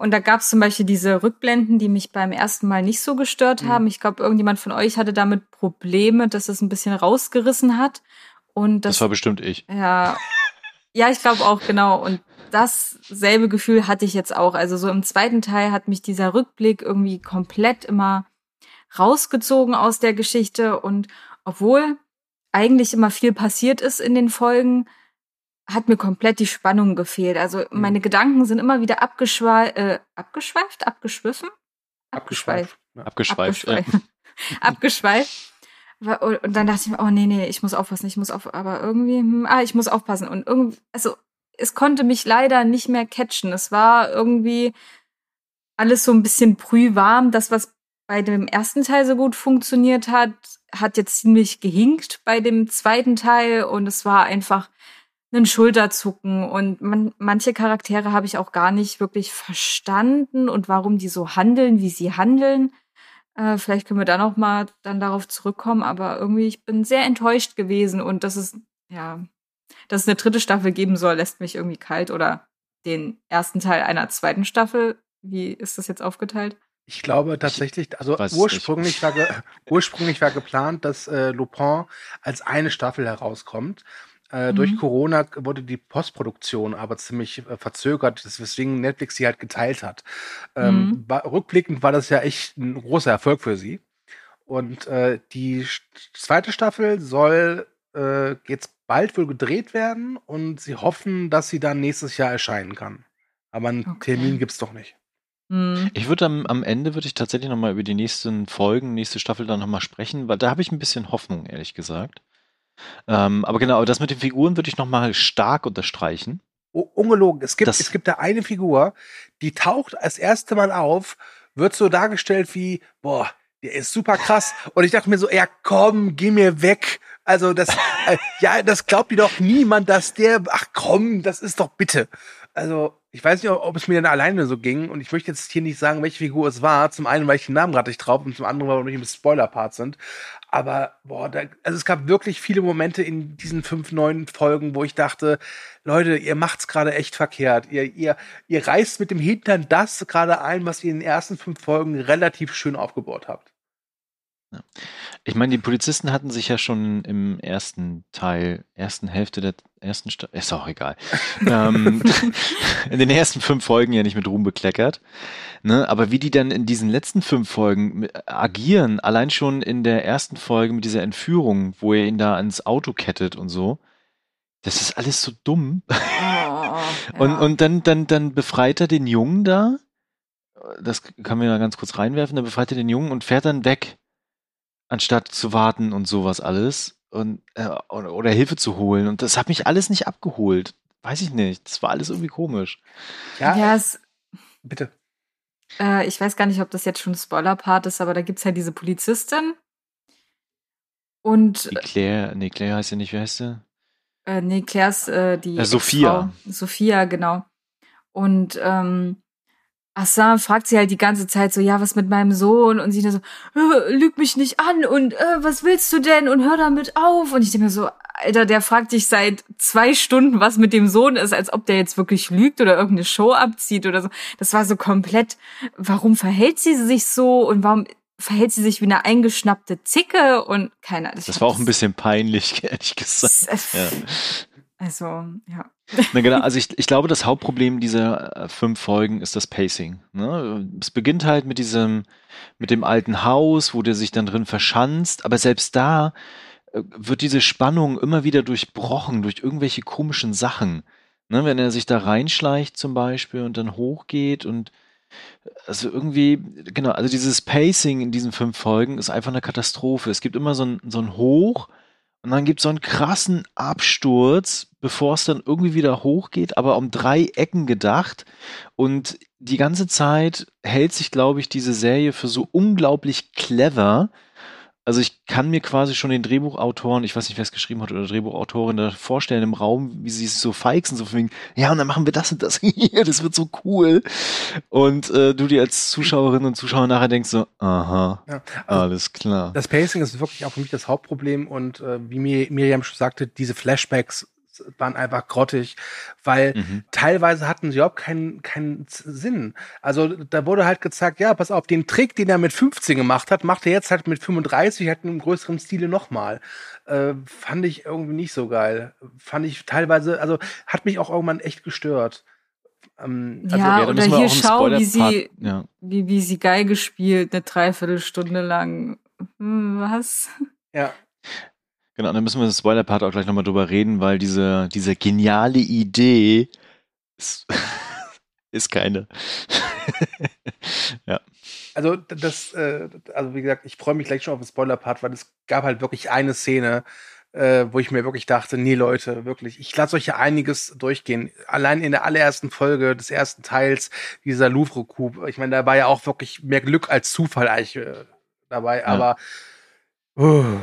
D: Und da gab es zum Beispiel diese Rückblenden, die mich beim ersten Mal nicht so gestört mhm. haben. Ich glaube, irgendjemand von euch hatte damit Probleme, dass es ein bisschen rausgerissen hat. Und das,
B: das war bestimmt ich.
D: Ja, ja, ich glaube auch, genau. Und dasselbe Gefühl hatte ich jetzt auch. Also so im zweiten Teil hat mich dieser Rückblick irgendwie komplett immer rausgezogen aus der Geschichte. Und obwohl eigentlich immer viel passiert ist in den Folgen, hat mir komplett die Spannung gefehlt. Also mhm. meine Gedanken sind immer wieder abgeschweift, äh, abgeschweift, abgeschwiffen?
C: Abgeschweift.
B: Abgeschweift.
D: Abgeschweift. abgeschweift. Und dann dachte ich mir, oh nee, nee, ich muss aufpassen, ich muss auf, aber irgendwie, hm, ah, ich muss aufpassen. Und irgendwie, also es konnte mich leider nicht mehr catchen. Es war irgendwie alles so ein bisschen brühwarm. Das, was bei dem ersten Teil so gut funktioniert hat, hat jetzt ziemlich gehinkt bei dem zweiten Teil und es war einfach ein Schulterzucken und man, manche Charaktere habe ich auch gar nicht wirklich verstanden und warum die so handeln, wie sie handeln. Äh, vielleicht können wir da noch mal dann darauf zurückkommen, aber irgendwie ich bin sehr enttäuscht gewesen und dass es ja, dass es eine dritte Staffel geben soll, lässt mich irgendwie kalt oder den ersten Teil einer zweiten Staffel. Wie ist das jetzt aufgeteilt?
C: Ich glaube tatsächlich, also ursprünglich war, ursprünglich war geplant, dass äh, Lupin als eine Staffel herauskommt. Äh, mhm. Durch Corona wurde die Postproduktion aber ziemlich äh, verzögert, weswegen Netflix sie halt geteilt hat. Ähm, mhm. war, rückblickend war das ja echt ein großer Erfolg für sie. Und äh, die zweite Staffel soll äh, jetzt bald wohl gedreht werden und sie hoffen, dass sie dann nächstes Jahr erscheinen kann. Aber einen okay. Termin gibt's doch nicht.
B: Mhm. Ich würde am, am Ende würde ich tatsächlich nochmal über die nächsten Folgen, nächste Staffel dann nochmal sprechen, weil da habe ich ein bisschen Hoffnung, ehrlich gesagt. Ähm, aber genau, das mit den Figuren würde ich nochmal stark unterstreichen.
C: Oh, ungelogen. Es gibt, das, es gibt da eine Figur, die taucht als erste Mal auf, wird so dargestellt wie, boah, der ist super krass. Und ich dachte mir so, ja komm, geh mir weg. Also das, äh, ja, das glaubt dir doch niemand, dass der, ach komm, das ist doch bitte. Also ich weiß nicht, ob es mir dann alleine so ging und ich möchte jetzt hier nicht sagen, welche Figur es war. Zum einen, weil ich den Namen gerade nicht drauf und zum anderen, weil wir nicht im Spoiler-Part sind. Aber, boah, da, also es gab wirklich viele Momente in diesen fünf neuen Folgen, wo ich dachte, Leute, ihr macht's gerade echt verkehrt. Ihr, ihr, ihr reißt mit dem Hintern das gerade ein, was ihr in den ersten fünf Folgen relativ schön aufgebaut habt.
B: Ja. Ich meine, die Polizisten hatten sich ja schon im ersten Teil, ersten Hälfte der ersten Staffel, ist auch egal, ähm, in den ersten fünf Folgen ja nicht mit Ruhm bekleckert. Ne? Aber wie die dann in diesen letzten fünf Folgen agieren, allein schon in der ersten Folge mit dieser Entführung, wo er ihn da ans Auto kettet und so, das ist alles so dumm. Oh, ja. und, und dann, dann, dann befreit er den Jungen da. Das kann man ja ganz kurz reinwerfen. Dann befreit er den Jungen und fährt dann weg anstatt zu warten und sowas alles und äh, oder, oder, Hilfe zu holen. Und das hat mich alles nicht abgeholt. Weiß ich nicht. Das war alles irgendwie komisch.
D: Ja, ja es,
C: bitte.
D: Äh, ich weiß gar nicht, ob das jetzt schon Spoiler-Part ist, aber da gibt es halt diese Polizistin. Und.
B: Die Claire, nee, Claire heißt ja nicht, wie heißt sie?
D: Äh, nee, Claire ist äh, die.
B: Äh, Sophia.
D: Sophia, genau. Und ähm, Hassan fragt sie halt die ganze Zeit so, ja, was mit meinem Sohn? Und sie dann so, äh, lüg mich nicht an und äh, was willst du denn? Und hör damit auf. Und ich denke mir so, Alter, der fragt dich seit zwei Stunden, was mit dem Sohn ist, als ob der jetzt wirklich lügt oder irgendeine Show abzieht oder so. Das war so komplett, warum verhält sie sich so und warum verhält sie sich wie eine eingeschnappte Zicke und keiner.
B: Das, das war auch ein bisschen peinlich, ehrlich gesagt. Ja.
D: Also, ja.
B: Na genau, also ich, ich glaube, das Hauptproblem dieser äh, fünf Folgen ist das Pacing. Ne? Es beginnt halt mit diesem, mit dem alten Haus, wo der sich dann drin verschanzt, aber selbst da äh, wird diese Spannung immer wieder durchbrochen durch irgendwelche komischen Sachen. Ne? Wenn er sich da reinschleicht zum Beispiel und dann hochgeht und äh, also irgendwie, genau, also dieses Pacing in diesen fünf Folgen ist einfach eine Katastrophe. Es gibt immer so ein, so ein Hoch, und dann gibt es so einen krassen Absturz, bevor es dann irgendwie wieder hochgeht, aber um drei Ecken gedacht. Und die ganze Zeit hält sich, glaube ich, diese Serie für so unglaublich clever, also ich kann mir quasi schon den Drehbuchautoren, ich weiß nicht, wer es geschrieben hat, oder Drehbuchautorin da vorstellen im Raum, wie sie es so feixen, so von wegen, ja, und dann machen wir das und das hier, das wird so cool. Und äh, du dir als Zuschauerin und Zuschauer nachher denkst so, aha, ja, also alles klar.
C: Das Pacing ist wirklich auch für mich das Hauptproblem und äh, wie Mir Miriam schon sagte, diese Flashbacks waren einfach grottig, weil mhm. teilweise hatten sie überhaupt keinen, keinen Sinn. Also da wurde halt gezeigt, ja, pass auf, den Trick, den er mit 15 gemacht hat, macht er jetzt halt mit 35, halt in einem größeren Stile nochmal. Äh, fand ich irgendwie nicht so geil. Fand ich teilweise, also hat mich auch irgendwann echt gestört.
D: Ähm, also, ja, ja oder hier schau, wie sie, ja. wie, wie sie Geige spielt, eine Dreiviertelstunde lang. Hm, was?
C: Ja.
B: Genau, dann müssen wir das Spoiler-Part auch gleich nochmal drüber reden, weil diese, diese geniale Idee ist, ist keine. ja.
C: Also das, äh, also wie gesagt, ich freue mich gleich schon auf den Spoiler-Part, weil es gab halt wirklich eine Szene, äh, wo ich mir wirklich dachte, nee Leute, wirklich, ich lasse euch ja einiges durchgehen. Allein in der allerersten Folge des ersten Teils, dieser Louvre-Coup, ich meine, da war ja auch wirklich mehr Glück als Zufall eigentlich äh, dabei, ja. aber uh.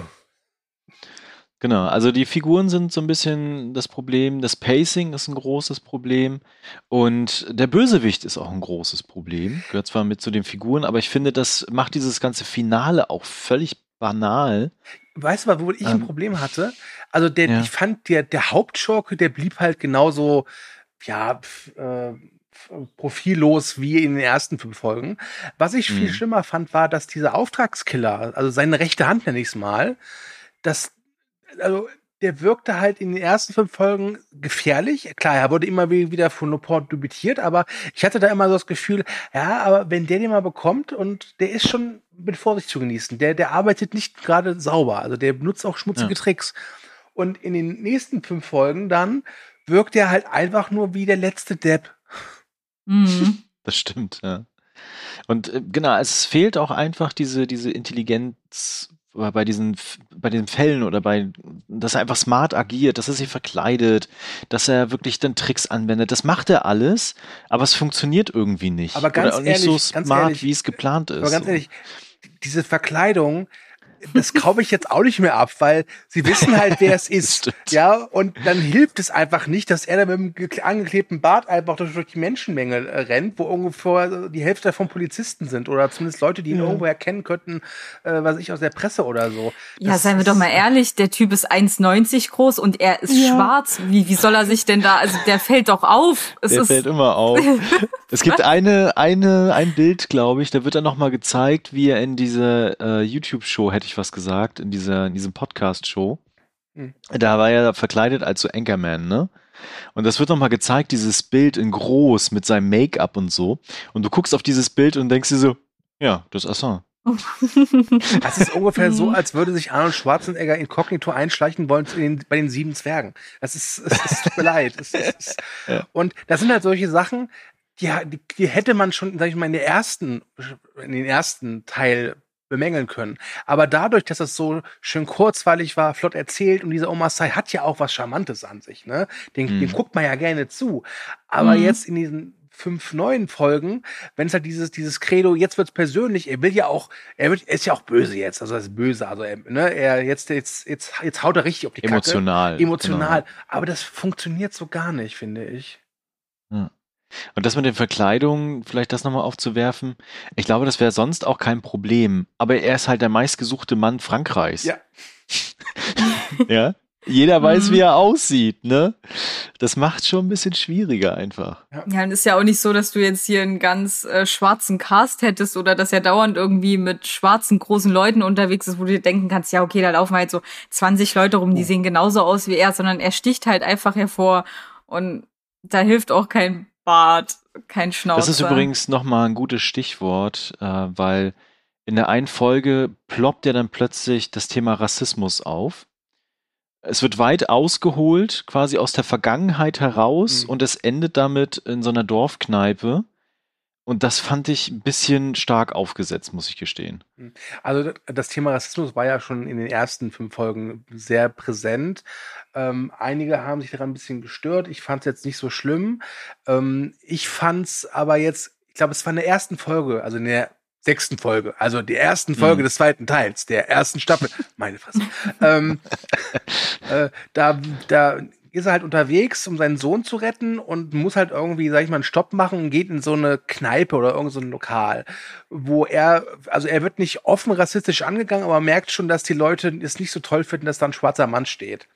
B: Genau, also die Figuren sind so ein bisschen das Problem, das Pacing ist ein großes Problem und der Bösewicht ist auch ein großes Problem. Gehört zwar mit zu den Figuren, aber ich finde, das macht dieses ganze Finale auch völlig banal.
C: Weißt du, wo ich ähm, ein Problem hatte? Also der, ja. ich fand der, der Hauptschurke, der blieb halt genauso, ja, äh, profillos wie in den ersten fünf Folgen. Was ich viel mhm. schlimmer fand, war, dass dieser Auftragskiller, also seine rechte Hand nenne ich es mal, dass also der wirkte halt in den ersten fünf Folgen gefährlich. Klar, er wurde immer wieder von Noport dubitiert, aber ich hatte da immer so das Gefühl, ja, aber wenn der den mal bekommt und der ist schon mit Vorsicht zu genießen, der, der arbeitet nicht gerade sauber, also der benutzt auch schmutzige ja. Tricks. Und in den nächsten fünf Folgen dann wirkt er halt einfach nur wie der letzte Depp.
B: Mhm. Das stimmt, ja. Und äh, genau, es fehlt auch einfach diese, diese Intelligenz bei diesen, bei den Fällen oder bei, dass er einfach smart agiert, dass er sich verkleidet, dass er wirklich dann Tricks anwendet. Das macht er alles, aber es funktioniert irgendwie nicht.
C: Aber ganz
B: oder
C: ehrlich,
B: nicht so smart, ehrlich, wie es geplant ist.
C: Aber ganz ehrlich, diese Verkleidung, das kaufe ich jetzt auch nicht mehr ab, weil sie wissen halt, wer es ist. ja, und dann hilft es einfach nicht, dass er da mit dem angeklebten Bart einfach durch, durch die Menschenmenge äh, rennt, wo ungefähr die Hälfte davon Polizisten sind oder zumindest Leute, die ihn mhm. irgendwo erkennen könnten, äh, was ich aus der Presse oder so.
D: Ja, das seien wir doch mal ehrlich, der Typ ist 1,90 groß und er ist ja. schwarz. Wie, wie soll er sich denn da, also der fällt doch auf.
B: Es der fällt immer auf. es gibt eine, eine, ein Bild, glaube ich, da wird dann nochmal gezeigt, wie er in diese äh, YouTube-Show, hätte ich was gesagt, in dieser, in diesem Podcast-Show. Mhm. Da war er verkleidet als so Anchorman, ne? Und das wird nochmal gezeigt, dieses Bild in groß mit seinem Make-up und so. Und du guckst auf dieses Bild und denkst dir so, ja, das ist Assange.
C: Das ist ungefähr so, als würde sich Arnold Schwarzenegger inkognito einschleichen wollen den, bei den sieben Zwergen. Das ist, es, tut mir leid. Es, es, ja. Und das sind halt solche Sachen, die, die, die hätte man schon, sag ich mal, in der ersten, in den ersten Teil bemängeln können. Aber dadurch, dass es so schön kurzweilig war, flott erzählt und dieser Oma Sai hat ja auch was Charmantes an sich, ne? Den, mhm. den guckt man ja gerne zu. Aber mhm. jetzt in diesen fünf neuen Folgen, wenn es halt dieses dieses Credo, jetzt wird's persönlich, er will ja auch, er wird er ist ja auch böse jetzt, also er ist böse, also er, ne, er jetzt jetzt jetzt jetzt haut er richtig auf die
B: Emotional.
C: Kacke. Emotional, genau. aber das funktioniert so gar nicht, finde ich.
B: Ja. Und das mit den Verkleidungen, vielleicht das nochmal aufzuwerfen, ich glaube, das wäre sonst auch kein Problem. Aber er ist halt der meistgesuchte Mann Frankreichs.
C: Ja.
B: ja. Jeder weiß, mhm. wie er aussieht, ne? Das macht schon ein bisschen schwieriger einfach.
D: Ja, und ist ja auch nicht so, dass du jetzt hier einen ganz äh, schwarzen Cast hättest oder dass er dauernd irgendwie mit schwarzen großen Leuten unterwegs ist, wo du dir denken kannst, ja, okay, da laufen halt so 20 Leute rum, die oh. sehen genauso aus wie er, sondern er sticht halt einfach hervor und da hilft auch kein Bart, kein Schnauzer.
B: Das ist übrigens nochmal ein gutes Stichwort, äh, weil in der einen Folge ploppt ja dann plötzlich das Thema Rassismus auf. Es wird weit ausgeholt, quasi aus der Vergangenheit heraus, mhm. und es endet damit in so einer Dorfkneipe. Und das fand ich ein bisschen stark aufgesetzt, muss ich gestehen. Mhm.
C: Also das Thema Rassismus war ja schon in den ersten fünf Folgen sehr präsent. Ähm, einige haben sich daran ein bisschen gestört. Ich fand es jetzt nicht so schlimm. Ähm, ich fand es aber jetzt, ich glaube, es war in der ersten Folge, also in der sechsten Folge, also die ersten Folge mhm. des zweiten Teils, der ersten Staffel. Meine Fresse. ähm, äh, da, da ist er halt unterwegs, um seinen Sohn zu retten und muss halt irgendwie, sag ich mal, einen Stopp machen und geht in so eine Kneipe oder irgend so ein Lokal, wo er, also er wird nicht offen rassistisch angegangen, aber merkt schon, dass die Leute es nicht so toll finden, dass da ein schwarzer Mann steht.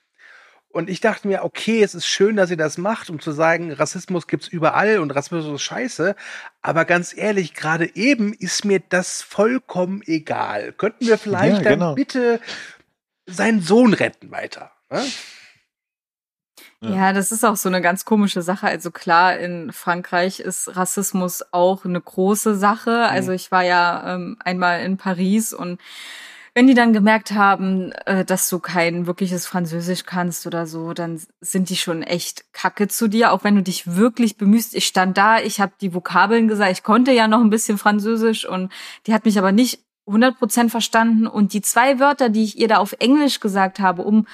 C: Und ich dachte mir, okay, es ist schön, dass ihr das macht, um zu sagen, Rassismus gibt's überall und Rassismus ist scheiße. Aber ganz ehrlich, gerade eben ist mir das vollkommen egal. Könnten wir vielleicht ja, genau. dann bitte seinen Sohn retten weiter? Ne?
D: Ja, das ist auch so eine ganz komische Sache. Also klar, in Frankreich ist Rassismus auch eine große Sache. Also mhm. ich war ja ähm, einmal in Paris und wenn die dann gemerkt haben, äh, dass du kein wirkliches Französisch kannst oder so, dann sind die schon echt kacke zu dir, auch wenn du dich wirklich bemühst. Ich stand da, ich habe die Vokabeln gesagt, ich konnte ja noch ein bisschen Französisch und die hat mich aber nicht 100% verstanden und die zwei Wörter, die ich ihr da auf Englisch gesagt habe, um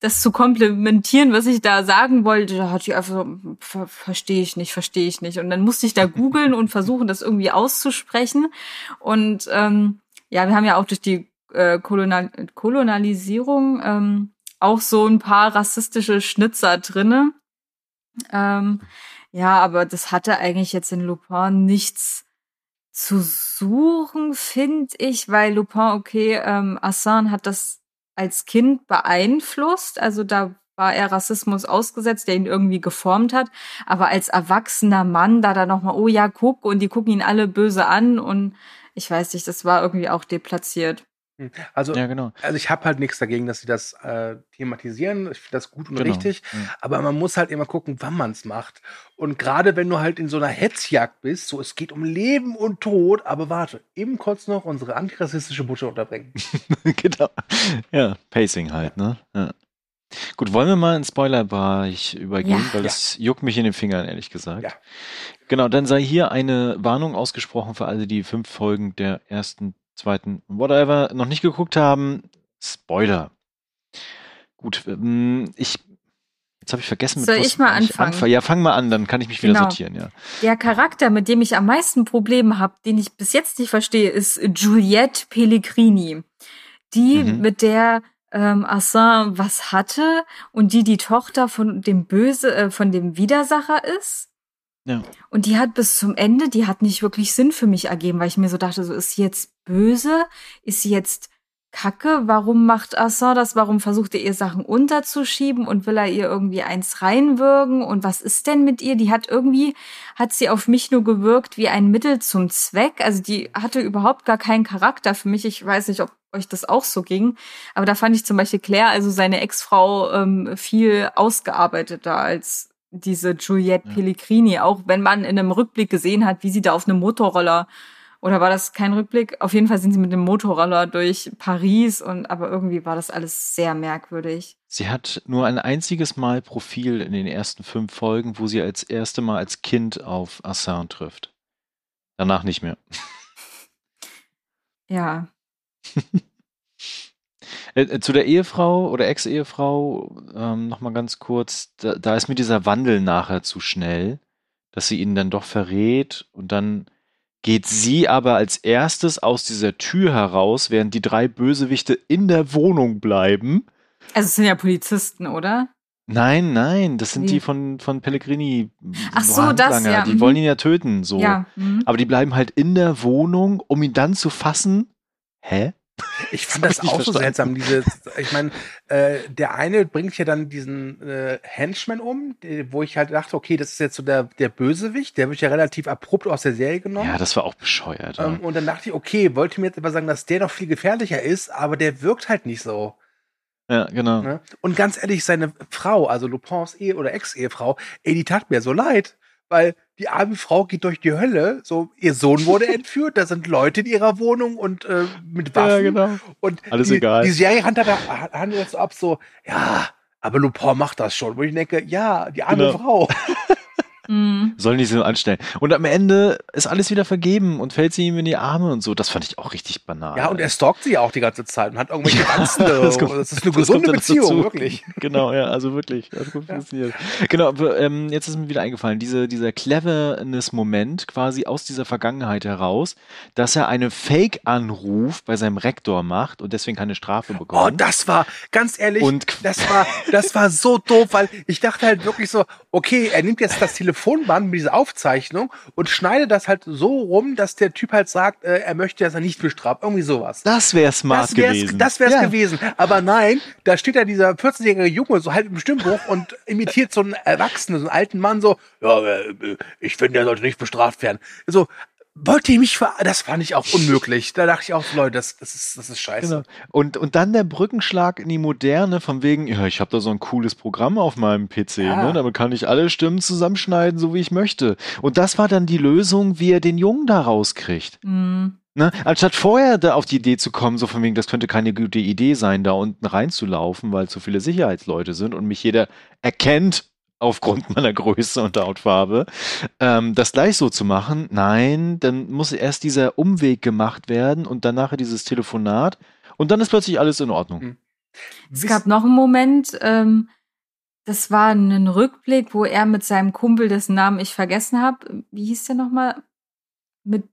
D: das zu komplementieren, was ich da sagen wollte, da hat die einfach so, ver verstehe ich nicht, verstehe ich nicht. Und dann musste ich da googeln und versuchen, das irgendwie auszusprechen. Und ähm, ja, wir haben ja auch durch die äh, Kolonial Kolonialisierung ähm, auch so ein paar rassistische Schnitzer drinne. Ähm, ja, aber das hatte eigentlich jetzt in Lupin nichts zu suchen, finde ich, weil Lupin, okay, ähm, Assange hat das als Kind beeinflusst, also da war er Rassismus ausgesetzt, der ihn irgendwie geformt hat, aber als erwachsener Mann da da nochmal, oh ja, guck, und die gucken ihn alle böse an. Und ich weiß nicht, das war irgendwie auch deplatziert.
C: Hm, also, ja, genau. also ich habe halt nichts dagegen, dass sie das äh, thematisieren. Ich finde das gut und genau. richtig. Mhm. Aber man muss halt immer gucken, wann man es macht. Und gerade wenn du halt in so einer Hetzjagd bist, so es geht um Leben und Tod, aber warte, eben kurz noch unsere antirassistische Botschaft unterbringen.
B: genau. Ja, Pacing halt, ne? Ja. Gut, wollen wir mal in Spoilerbereich übergehen, ja. weil das ja. juckt mich in den Fingern, ehrlich gesagt. Ja. Genau, dann sei hier eine Warnung ausgesprochen für alle, die fünf Folgen der ersten zweiten, whatever, noch nicht geguckt haben, Spoiler. Gut, ähm, ich Jetzt habe ich vergessen,
D: mit Soll ich mal anfangen? Anfang.
B: Ja, fang mal an, dann kann ich mich wieder genau. sortieren, ja.
D: Der Charakter, mit dem ich am meisten Probleme habe, den ich bis jetzt nicht verstehe, ist Juliette Pellegrini. Die, mhm. mit der ähm, Assange was hatte und die die Tochter von dem Böse, äh, von dem Widersacher ist. Ja. Und die hat bis zum Ende, die hat nicht wirklich Sinn für mich ergeben, weil ich mir so dachte, so ist sie jetzt böse? Ist sie jetzt Kacke? Warum macht Assange das? Warum versucht er ihr Sachen unterzuschieben und will er ihr irgendwie eins reinwürgen? Und was ist denn mit ihr? Die hat irgendwie, hat sie auf mich nur gewirkt wie ein Mittel zum Zweck. Also die hatte überhaupt gar keinen Charakter für mich. Ich weiß nicht, ob euch das auch so ging. Aber da fand ich zum Beispiel Claire, also seine Ex-Frau, ähm, viel ausgearbeiteter als diese Juliette ja. Pellegrini, auch wenn man in einem Rückblick gesehen hat, wie sie da auf einem Motorroller oder war das kein Rückblick? Auf jeden Fall sind sie mit dem Motorroller durch Paris und aber irgendwie war das alles sehr merkwürdig.
B: Sie hat nur ein einziges Mal Profil in den ersten fünf Folgen, wo sie als erste Mal als Kind auf Assange trifft. Danach nicht mehr.
D: Ja.
B: Äh, äh, zu der Ehefrau oder Ex-Ehefrau ähm, nochmal ganz kurz. Da, da ist mir dieser Wandel nachher zu schnell, dass sie ihn dann doch verrät und dann geht sie aber als erstes aus dieser Tür heraus, während die drei Bösewichte in der Wohnung bleiben.
D: Also es sind ja Polizisten, oder?
B: Nein, nein, das sind Wie? die von, von Pellegrini.
D: Ach so, das, ja.
B: Die mhm. wollen ihn ja töten, so. Ja. Mhm. Aber die bleiben halt in der Wohnung, um ihn dann zu fassen. Hä?
C: Ich fand das, das auch verstanden. so seltsam. Diese, ich meine, äh, der eine bringt ja dann diesen äh, Henchman um, wo ich halt dachte, okay, das ist jetzt so der, der Bösewicht, der wird ja relativ abrupt aus der Serie genommen.
B: Ja, das war auch bescheuert.
C: Ähm, ja. Und dann dachte ich, okay, wollte mir jetzt aber sagen, dass der noch viel gefährlicher ist, aber der wirkt halt nicht so.
B: Ja, genau.
C: Ne? Und ganz ehrlich, seine Frau, also Lupins Ehe oder Ex-Ehefrau, ey, die tat mir so leid weil die arme Frau geht durch die Hölle. So, ihr Sohn wurde entführt, da sind Leute in ihrer Wohnung und äh, mit Waffen. Ja, genau. Und
B: Alles
C: die,
B: egal.
C: Die Serie handelt, handelt so ab, so, ja, aber Lupin macht das schon. Wo ich denke, ja, die arme genau. Frau.
B: Mhm. Sollen die sich nur anstellen. Und am Ende ist alles wieder vergeben und fällt sie ihm in die Arme und so. Das fand ich auch richtig banal.
C: Ja, und er stalkt sie ja auch die ganze Zeit und hat irgendwelche ja, Ranzen. das, das, ist eine gesunde Beziehung, wirklich.
B: Genau, ja, also wirklich. Das gut ja. funktioniert. Genau, ähm, jetzt ist mir wieder eingefallen, diese, dieser Cleverness-Moment quasi aus dieser Vergangenheit heraus, dass er einen Fake-Anruf bei seinem Rektor macht und deswegen keine Strafe bekommt.
C: Oh, das war, ganz ehrlich, und das war, das war so doof, weil ich dachte halt wirklich so, okay, er nimmt jetzt das Telefon Telefonband mit dieser Aufzeichnung und schneide das halt so rum, dass der Typ halt sagt, äh, er möchte, dass er nicht bestraft. Irgendwie sowas.
B: Das wäre smart das wär's, gewesen.
C: Das wäre es ja. gewesen. Aber nein, da steht ja dieser 14-jährige Junge so halt im Stimmbruch und imitiert so einen Erwachsenen, so einen alten Mann so, ja, äh, ich finde, er sollte nicht bestraft werden. So, wollte ich mich ver das fand ich auch unmöglich. Da dachte ich auch, Leute, das, das, ist, das ist scheiße. Genau.
B: Und, und dann der Brückenschlag in die Moderne, von wegen, ja, ich habe da so ein cooles Programm auf meinem PC, ja. ne? damit kann ich alle Stimmen zusammenschneiden, so wie ich möchte. Und das war dann die Lösung, wie er den Jungen da rauskriegt. Mhm. Ne? Anstatt vorher da auf die Idee zu kommen, so von wegen, das könnte keine gute Idee sein, da unten reinzulaufen, weil zu viele Sicherheitsleute sind und mich jeder erkennt aufgrund meiner Größe und Hautfarbe, ähm, das gleich so zu machen. Nein, dann muss erst dieser Umweg gemacht werden und danach dieses Telefonat und dann ist plötzlich alles in Ordnung. Mhm.
D: Es gab noch einen Moment, ähm, das war ein Rückblick, wo er mit seinem Kumpel, dessen Namen ich vergessen habe, wie hieß der nochmal? Mit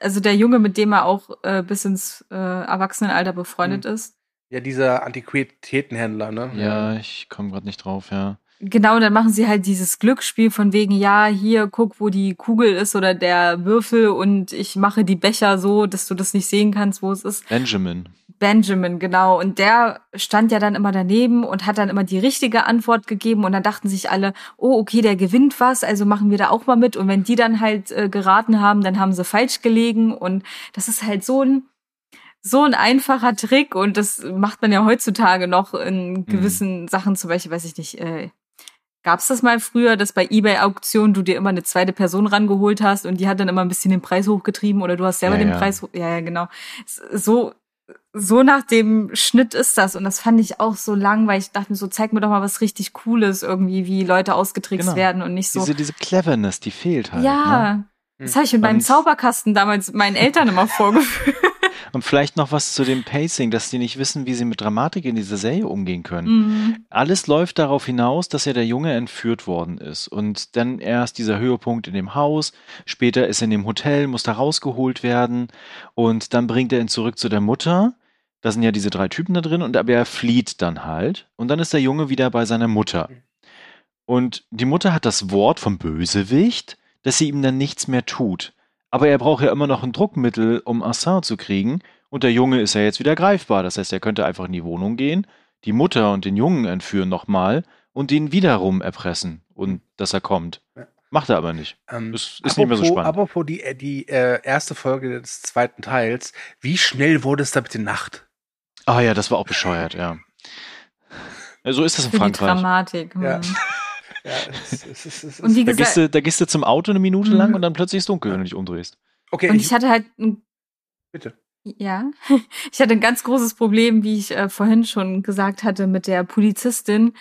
D: also der Junge, mit dem er auch äh, bis ins äh, Erwachsenenalter befreundet mhm. ist.
C: Ja, dieser Antiquitätenhändler, ne?
B: Ja, ich komme gerade nicht drauf, ja.
D: Genau, und dann machen sie halt dieses Glücksspiel von wegen, ja, hier, guck, wo die Kugel ist oder der Würfel und ich mache die Becher so, dass du das nicht sehen kannst, wo es ist.
B: Benjamin.
D: Benjamin, genau. Und der stand ja dann immer daneben und hat dann immer die richtige Antwort gegeben. Und dann dachten sich alle, oh, okay, der gewinnt was, also machen wir da auch mal mit. Und wenn die dann halt äh, geraten haben, dann haben sie falsch gelegen. Und das ist halt so ein, so ein einfacher Trick. Und das macht man ja heutzutage noch in mhm. gewissen mhm. Sachen, zum Beispiel, weiß ich nicht, äh, Gab es das mal früher, dass bei eBay-Auktionen du dir immer eine zweite Person rangeholt hast und die hat dann immer ein bisschen den Preis hochgetrieben oder du hast selber ja, den ja. Preis, ja, ja, genau. So, so nach dem Schnitt ist das. Und das fand ich auch so lang, weil ich dachte mir so, zeig mir doch mal was richtig Cooles irgendwie, wie Leute ausgetrickst genau. werden und nicht so.
B: Diese, diese Cleverness, die fehlt halt.
D: Ja. Ne? Das habe ich mit meinem Zauberkasten damals meinen Eltern immer vorgeführt.
B: Und vielleicht noch was zu dem Pacing, dass die nicht wissen, wie sie mit Dramatik in dieser Serie umgehen können. Mhm. Alles läuft darauf hinaus, dass ja der Junge entführt worden ist. Und dann erst dieser Höhepunkt in dem Haus, später ist er in dem Hotel, muss da rausgeholt werden und dann bringt er ihn zurück zu der Mutter. Da sind ja diese drei Typen da drin und aber er flieht dann halt. Und dann ist der Junge wieder bei seiner Mutter. Und die Mutter hat das Wort vom Bösewicht, dass sie ihm dann nichts mehr tut. Aber er braucht ja immer noch ein Druckmittel, um Assange zu kriegen. Und der Junge ist ja jetzt wieder greifbar. Das heißt, er könnte einfach in die Wohnung gehen, die Mutter und den Jungen entführen nochmal und ihn wiederum erpressen und dass er kommt. Macht er aber nicht. Ähm, das ist apropos, nicht mehr so spannend.
C: Apropos die, äh, die äh, erste Folge des zweiten Teils. Wie schnell wurde es da bitte Nacht?
B: Ah ja, das war auch bescheuert, ja. So ist das in Für Frankreich.
D: Die Dramatik.
C: Ja. Ja, es, es,
B: es, es, und wie da, gehst du, da gehst du zum Auto eine Minute mhm. lang und dann plötzlich ist es dunkel, wenn du dich umdrehst.
D: Okay. Und ich, ich hatte halt ein,
C: Bitte.
D: Ja, ich hatte ein ganz großes Problem, wie ich äh, vorhin schon gesagt hatte, mit der Polizistin,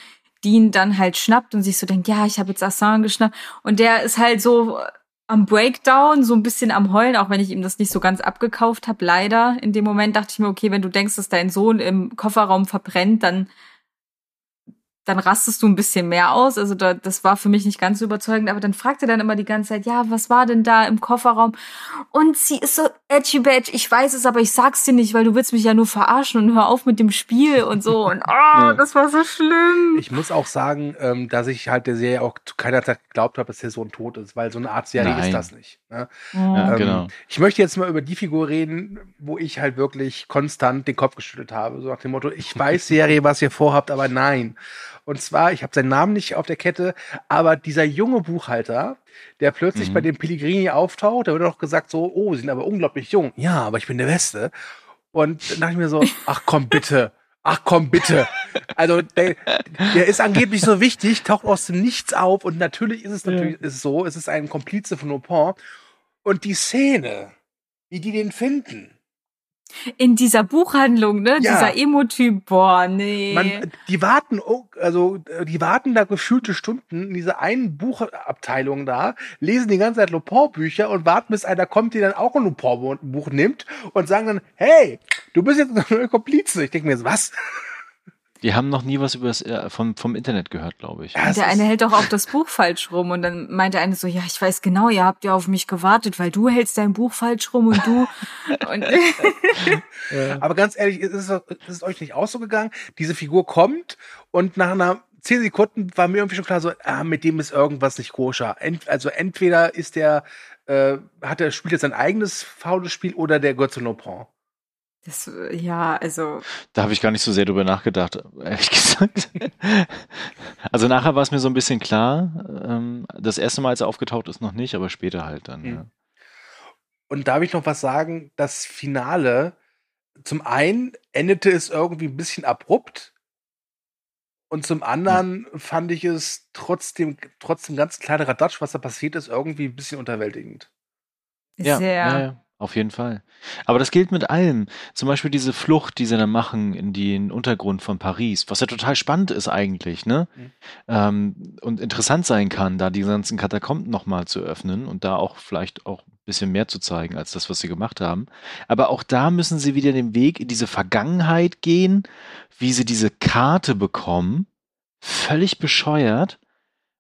D: die ihn dann halt schnappt und sich so denkt, ja, ich habe jetzt Assange geschnappt. Und der ist halt so am Breakdown, so ein bisschen am Heulen, auch wenn ich ihm das nicht so ganz abgekauft habe, leider. In dem Moment dachte ich mir, okay, wenn du denkst, dass dein Sohn im Kofferraum verbrennt, dann dann rastest du ein bisschen mehr aus. Also da, das war für mich nicht ganz so überzeugend. Aber dann fragte dann immer die ganze Zeit, ja, was war denn da im Kofferraum? Und sie ist so edgy badge. Ich weiß es, aber ich sag's dir nicht, weil du willst mich ja nur verarschen und hör auf mit dem Spiel und so. Und oh, ja. das war so schlimm.
C: Ich muss auch sagen, ähm, dass ich halt der Serie auch zu keiner Zeit geglaubt habe, dass der Sohn tot ist, weil so eine Art Serie Nein. ist das nicht. Ne?
B: Ja, ähm, genau.
C: Ich möchte jetzt mal über die Figur reden, wo ich halt wirklich konstant den Kopf geschüttelt habe. So nach dem Motto, ich weiß Serie, was ihr vorhabt, aber nein. Und zwar, ich habe seinen Namen nicht auf der Kette, aber dieser junge Buchhalter, der plötzlich mhm. bei dem Pellegrini auftaucht, der wird auch gesagt so, oh, sie sind aber unglaublich jung. Ja, aber ich bin der Beste. Und dann dachte ich mir so, ach komm bitte. Ach komm, bitte. Also der, der ist angeblich so wichtig, taucht aus dem Nichts auf und natürlich ist es natürlich ja. ist so, es ist ein Komplize von Lupin. Und die Szene, wie die den finden,
D: in dieser Buchhandlung, ne? Ja. Dieser Emo-Typ, boah, nee.
C: Man, die warten, oh, also die warten da gefühlte Stunden in dieser einen Buchabteilung da, lesen die ganze Zeit Lupin-Bücher und warten, bis einer kommt, der dann auch ein Lupin-Buch nimmt und sagen dann, hey, du bist jetzt ein Komplize. Ich denke mir, was?
B: Die haben noch nie was über das, äh, vom, vom Internet gehört, glaube ich.
D: Ja, der eine hält doch auch das Buch falsch rum und dann meint der eine so, ja, ich weiß genau, ihr habt ja auf mich gewartet, weil du hältst dein Buch falsch rum und du. und
C: Aber ganz ehrlich, ist es, ist es euch nicht auch so gegangen? Diese Figur kommt und nach einer zehn Sekunden war mir irgendwie schon klar, so, ah, mit dem ist irgendwas nicht koscher. Ent, also entweder ist der, äh, hat er spielt jetzt sein eigenes faules Spiel oder der gehört zu Nopron.
D: Das, ja, also.
B: Da habe ich gar nicht so sehr drüber nachgedacht, ehrlich gesagt. also nachher war es mir so ein bisschen klar. Ähm, das erste Mal, als er aufgetaucht ist, noch nicht, aber später halt dann. Mhm. Ja.
C: Und darf ich noch was sagen? Das Finale, zum einen endete es irgendwie ein bisschen abrupt. Und zum anderen ja. fand ich es trotzdem, trotzdem ganz kleiner Radatsch, was da passiert ist, irgendwie ein bisschen unterwältigend.
D: Sehr.
B: Ja, Auf jeden Fall. Aber das gilt mit allem. Zum Beispiel diese Flucht, die sie dann machen in den Untergrund von Paris, was ja total spannend ist eigentlich, ne? Mhm. Ähm, und interessant sein kann, da die ganzen Katakomben nochmal zu öffnen und da auch vielleicht auch ein bisschen mehr zu zeigen als das, was sie gemacht haben. Aber auch da müssen sie wieder den Weg in diese Vergangenheit gehen, wie sie diese Karte bekommen. Völlig bescheuert,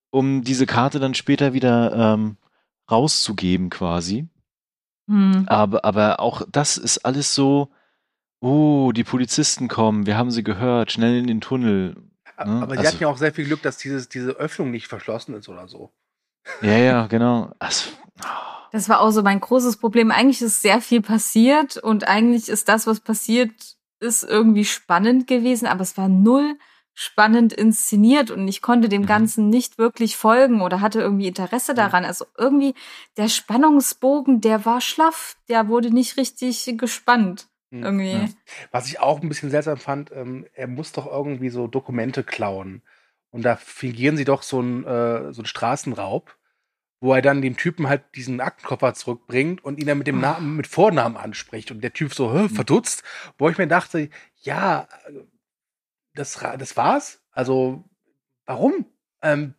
B: um diese Karte dann später wieder ähm, rauszugeben quasi. Mhm. Aber, aber auch das ist alles so, oh, die Polizisten kommen, wir haben sie gehört, schnell in den Tunnel.
C: Ne? Aber sie also, hatten ja auch sehr viel Glück, dass dieses, diese Öffnung nicht verschlossen ist oder so.
B: Ja, ja, genau. Also,
D: Das war auch so mein großes Problem. Eigentlich ist sehr viel passiert und eigentlich ist das, was passiert ist, irgendwie spannend gewesen, aber es war null spannend inszeniert und ich konnte dem mhm. Ganzen nicht wirklich folgen oder hatte irgendwie Interesse daran. Also irgendwie der Spannungsbogen, der war schlaff, der wurde nicht richtig gespannt. Mhm. Irgendwie. Ja.
C: Was ich auch ein bisschen seltsam fand, ähm, er muss doch irgendwie so Dokumente klauen. Und da fingieren sie doch so einen, äh, so einen Straßenraub, wo er dann dem Typen halt diesen Aktenkoffer zurückbringt und ihn dann mit dem Namen, mit Vornamen anspricht. Und der Typ so mhm. verdutzt, wo ich mir dachte, ja, das, das war's. Also, warum? Ähm,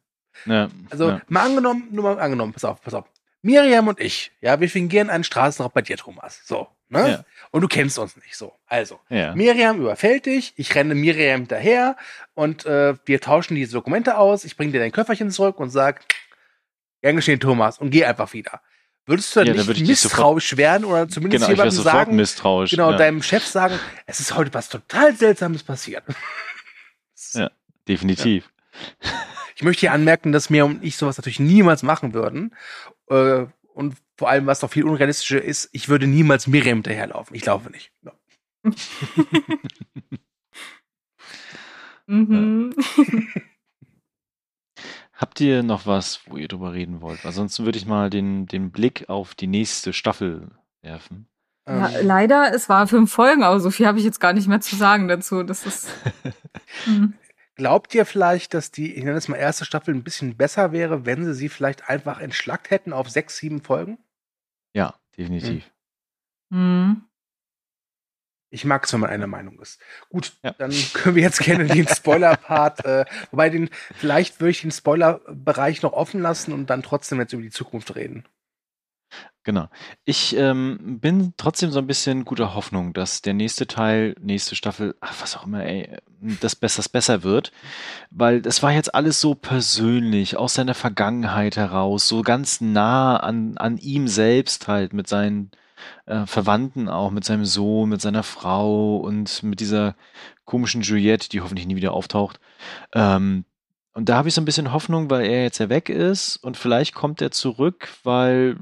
C: ja, also, ja. mal angenommen, nur mal angenommen, pass auf, pass auf. Miriam und ich, ja, wir fingieren einen Straßenraub bei dir, Thomas. So, ne? Ja. Und du kennst uns nicht so. Also. Miriam überfällt dich, ich renne Miriam hinterher und äh, wir tauschen diese Dokumente aus. Ich bringe dir dein Köfferchen zurück und sag, gern geschehen, Thomas, und geh einfach wieder. Würdest du dann ja, nicht misstrauisch werden oder zumindest genau, jemandem sagen,
B: misstrauisch,
C: genau, ja. deinem Chef sagen, es ist heute was total Seltsames passiert.
B: ja, definitiv.
C: Ja. Ich möchte hier anmerken, dass mir und ich sowas natürlich niemals machen würden. Äh, und vor allem, was noch viel unrealistischer ist, ich würde niemals Miriam hinterherlaufen. Ich laufe nicht. No.
B: mhm. Habt ihr noch was, wo ihr drüber reden wollt? Ansonsten würde ich mal den, den Blick auf die nächste Staffel werfen.
D: Ja, ähm. leider, es war fünf Folgen, aber so viel habe ich jetzt gar nicht mehr zu sagen dazu. Das ist.
C: hm. Glaubt ihr vielleicht, dass die, ich nenne es mal, erste Staffel ein bisschen besser wäre, wenn sie sie vielleicht einfach entschlackt hätten auf sechs, sieben Folgen?
B: Ja, definitiv.
D: Hm.
C: Ich mag es, wenn man einer Meinung ist. Gut, ja. dann können wir jetzt gerne den Spoiler-Part, äh, wobei den, vielleicht würde ich den Spoiler-Bereich noch offen lassen und dann trotzdem jetzt über die Zukunft reden.
B: Genau. Ich ähm, bin trotzdem so ein bisschen guter Hoffnung, dass der nächste Teil, nächste Staffel, ach, was auch immer, ey, das besser, das besser wird. Weil das war jetzt alles so persönlich, aus seiner Vergangenheit heraus, so ganz nah an, an ihm selbst halt, mit seinen äh, Verwandten auch, mit seinem Sohn, mit seiner Frau und mit dieser komischen Juliette, die hoffentlich nie wieder auftaucht. Ähm, und da habe ich so ein bisschen Hoffnung, weil er jetzt ja weg ist und vielleicht kommt er zurück, weil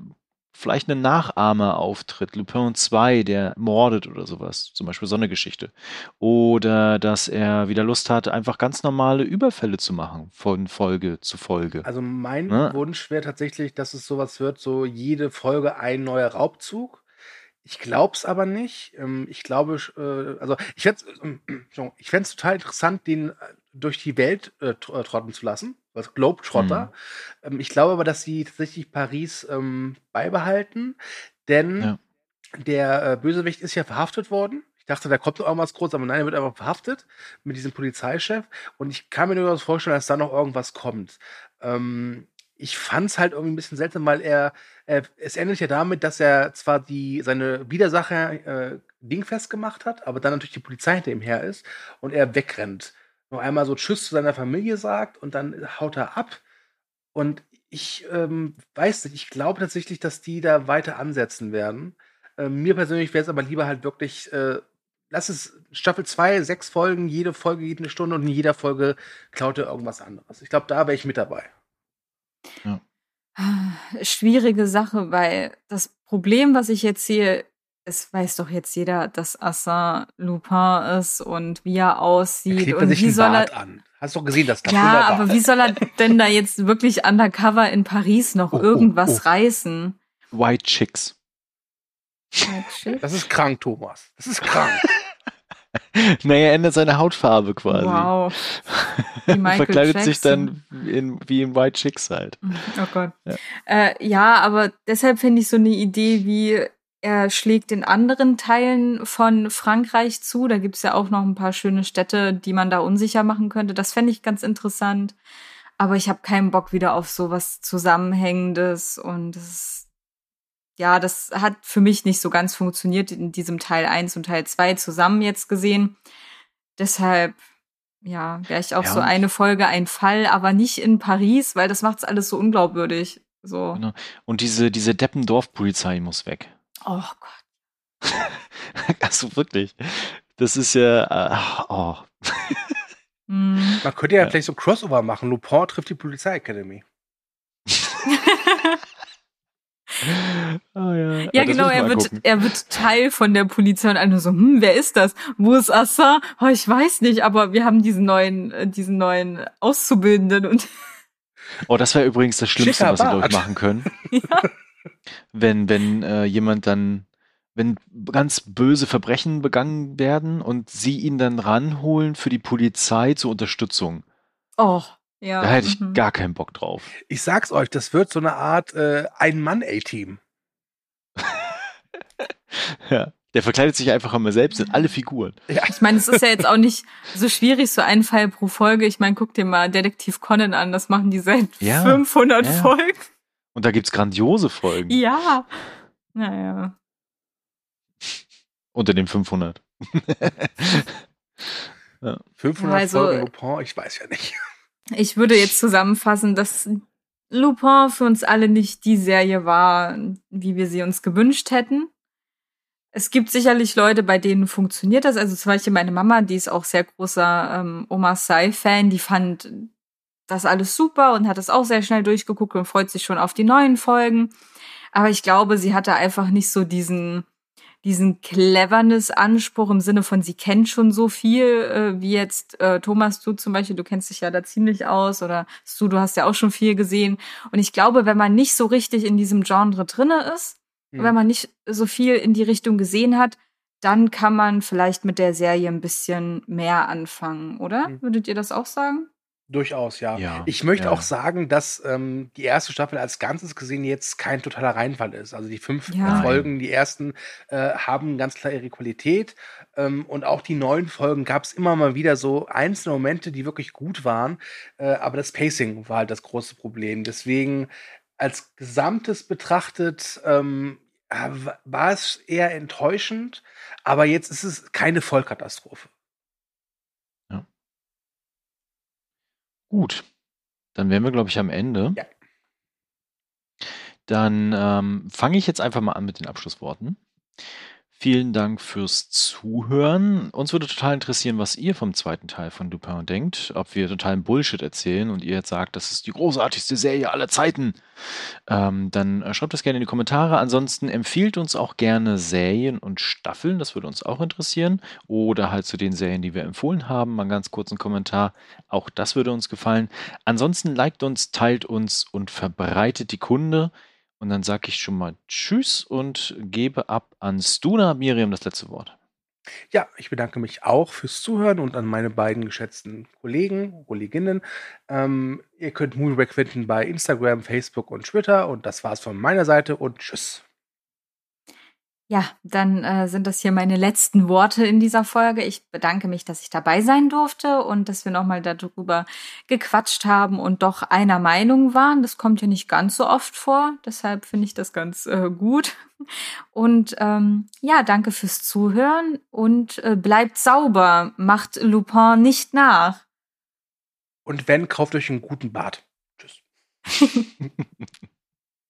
B: vielleicht ein Nachahmer auftritt, Lupin 2, der mordet oder sowas, zum Beispiel so eine Geschichte. Oder dass er wieder Lust hat, einfach ganz normale Überfälle zu machen, von Folge zu Folge.
C: Also mein ne? Wunsch wäre tatsächlich, dass es sowas wird, so jede Folge ein neuer Raubzug ich glaube es aber nicht. Ähm, ich glaube, äh, also ich fände es ich total interessant, den äh, durch die Welt äh, trotten zu lassen, als Globetrotter. Mhm. Ähm, ich glaube aber, dass sie tatsächlich Paris ähm, beibehalten, denn ja. der Bösewicht ist ja verhaftet worden. Ich dachte, da kommt noch irgendwas groß, aber nein, er wird einfach verhaftet mit diesem Polizeichef. Und ich kann mir nur vorstellen, dass da noch irgendwas kommt. Ähm, ich fand es halt irgendwie ein bisschen seltsam, weil er, äh, es endet ja damit, dass er zwar die, seine Widersacher äh, dingfest gemacht hat, aber dann natürlich die Polizei hinter ihm her ist und er wegrennt. Noch einmal so Tschüss zu seiner Familie sagt und dann haut er ab. Und ich ähm, weiß nicht, ich glaube tatsächlich, dass die da weiter ansetzen werden. Äh, mir persönlich wäre es aber lieber halt wirklich, äh, lass es Staffel 2, sechs Folgen, jede Folge geht eine Stunde und in jeder Folge klaut er irgendwas anderes. Ich glaube, da wäre ich mit dabei.
D: Ja. Schwierige Sache, weil das Problem, was ich jetzt sehe, es weiß doch jetzt jeder, dass Arsène Lupin ist und wie er aussieht.
C: Er
D: und
C: wie soll er an. Hast du gesehen, das
D: Ja, aber wie soll er denn da jetzt wirklich undercover in Paris noch oh, oh irgendwas oh, oh. reißen?
B: White Chicks.
C: White Chicks? Das ist krank, Thomas. Das ist krank.
B: naja, er ändert seine Hautfarbe quasi. Wow. Verkleidet Jackson. sich dann in, wie in White Chicks halt.
D: Oh Gott. Ja, äh, ja aber deshalb finde ich so eine Idee wie er schlägt in anderen Teilen von Frankreich zu. Da gibt's ja auch noch ein paar schöne Städte, die man da unsicher machen könnte. Das fände ich ganz interessant. Aber ich habe keinen Bock wieder auf sowas Zusammenhängendes und das ist, ja, das hat für mich nicht so ganz funktioniert in diesem Teil 1 und Teil 2 zusammen jetzt gesehen. Deshalb, ja, wäre ich auch ja, so eine Folge, ein Fall, aber nicht in Paris, weil das macht's alles so unglaubwürdig. So. Genau.
B: Und diese, diese Deppendorf-Polizei muss weg.
D: Oh Gott.
B: also wirklich. Das ist ja. Äh, oh.
C: Mhm. Man könnte ja, ja, vielleicht so ein Crossover machen. Lupin trifft die Polizei Academy.
D: oh, ja, ja genau, er wird, er wird Teil von der Polizei und alle so, hm, wer ist das? Wo ist Assa? Oh, ich weiß nicht, aber wir haben diesen neuen, äh, diesen neuen Auszubildenden und.
B: Oh, das wäre übrigens das Schlimmste, Schicker was sie Bart. machen können. ja. Wenn, wenn äh, jemand dann wenn ganz böse Verbrechen begangen werden und sie ihn dann ranholen für die Polizei zur Unterstützung.
D: Oh, ja.
B: Da hätte ich mhm. gar keinen Bock drauf.
C: Ich sag's euch, das wird so eine Art äh, Ein-Mann-A-Team.
B: ja. Der verkleidet sich einfach immer selbst in alle Figuren.
D: Ja. Ich meine, es ist ja jetzt auch nicht so schwierig, so einen Fall pro Folge. Ich meine, guck dir mal Detektiv Conan an, das machen die seit ja. 500 ja. Folgen.
B: Und da gibt's grandiose Folgen.
D: Ja. Naja.
B: Unter den 500.
C: ja. 500 also, Folgen ich weiß ja nicht.
D: Ich würde jetzt zusammenfassen, dass Lupin für uns alle nicht die Serie war, wie wir sie uns gewünscht hätten. Es gibt sicherlich Leute, bei denen funktioniert das. Also zum Beispiel meine Mama, die ist auch sehr großer ähm, Oma Sai-Fan, die fand das alles super und hat es auch sehr schnell durchgeguckt und freut sich schon auf die neuen Folgen. Aber ich glaube, sie hatte einfach nicht so diesen diesen Cleverness-Anspruch im Sinne von, sie kennt schon so viel, äh, wie jetzt äh, Thomas, du zum Beispiel, du kennst dich ja da ziemlich aus oder du, du hast ja auch schon viel gesehen. Und ich glaube, wenn man nicht so richtig in diesem Genre drinne ist, mhm. wenn man nicht so viel in die Richtung gesehen hat, dann kann man vielleicht mit der Serie ein bisschen mehr anfangen, oder? Mhm. Würdet ihr das auch sagen?
C: Durchaus, ja. ja ich möchte ja. auch sagen, dass ähm, die erste Staffel als Ganzes gesehen jetzt kein totaler Reinfall ist. Also die fünf ja. Folgen, die ersten, äh, haben ganz klar ihre Qualität. Ähm, und auch die neuen Folgen gab es immer mal wieder so einzelne Momente, die wirklich gut waren. Äh, aber das Pacing war halt das große Problem. Deswegen als Gesamtes betrachtet ähm, äh, war es eher enttäuschend. Aber jetzt ist es keine Vollkatastrophe.
B: Gut, dann wären wir, glaube ich, am Ende. Ja. Dann ähm, fange ich jetzt einfach mal an mit den Abschlussworten. Vielen Dank fürs Zuhören. Uns würde total interessieren, was ihr vom zweiten Teil von Dupin denkt. Ob wir totalen Bullshit erzählen und ihr jetzt sagt, das ist die großartigste Serie aller Zeiten. Ähm, dann äh, schreibt das gerne in die Kommentare. Ansonsten empfiehlt uns auch gerne Serien und Staffeln. Das würde uns auch interessieren. Oder halt zu den Serien, die wir empfohlen haben. Mal einen ganz kurzen Kommentar. Auch das würde uns gefallen. Ansonsten liked uns, teilt uns und verbreitet die Kunde. Und dann sage ich schon mal Tschüss und gebe ab an Stuna Miriam das letzte Wort.
C: Ja, ich bedanke mich auch fürs Zuhören und an meine beiden geschätzten Kollegen, Kolleginnen. Ähm, ihr könnt Moonrack finden bei Instagram, Facebook und Twitter. Und das war's von meiner Seite und tschüss.
D: Ja, dann äh, sind das hier meine letzten Worte in dieser Folge. Ich bedanke mich, dass ich dabei sein durfte und dass wir nochmal darüber gequatscht haben und doch einer Meinung waren. Das kommt ja nicht ganz so oft vor, deshalb finde ich das ganz äh, gut. Und ähm, ja, danke fürs Zuhören und äh, bleibt sauber, macht Lupin nicht nach.
C: Und wenn, kauft euch einen guten Bart. Tschüss.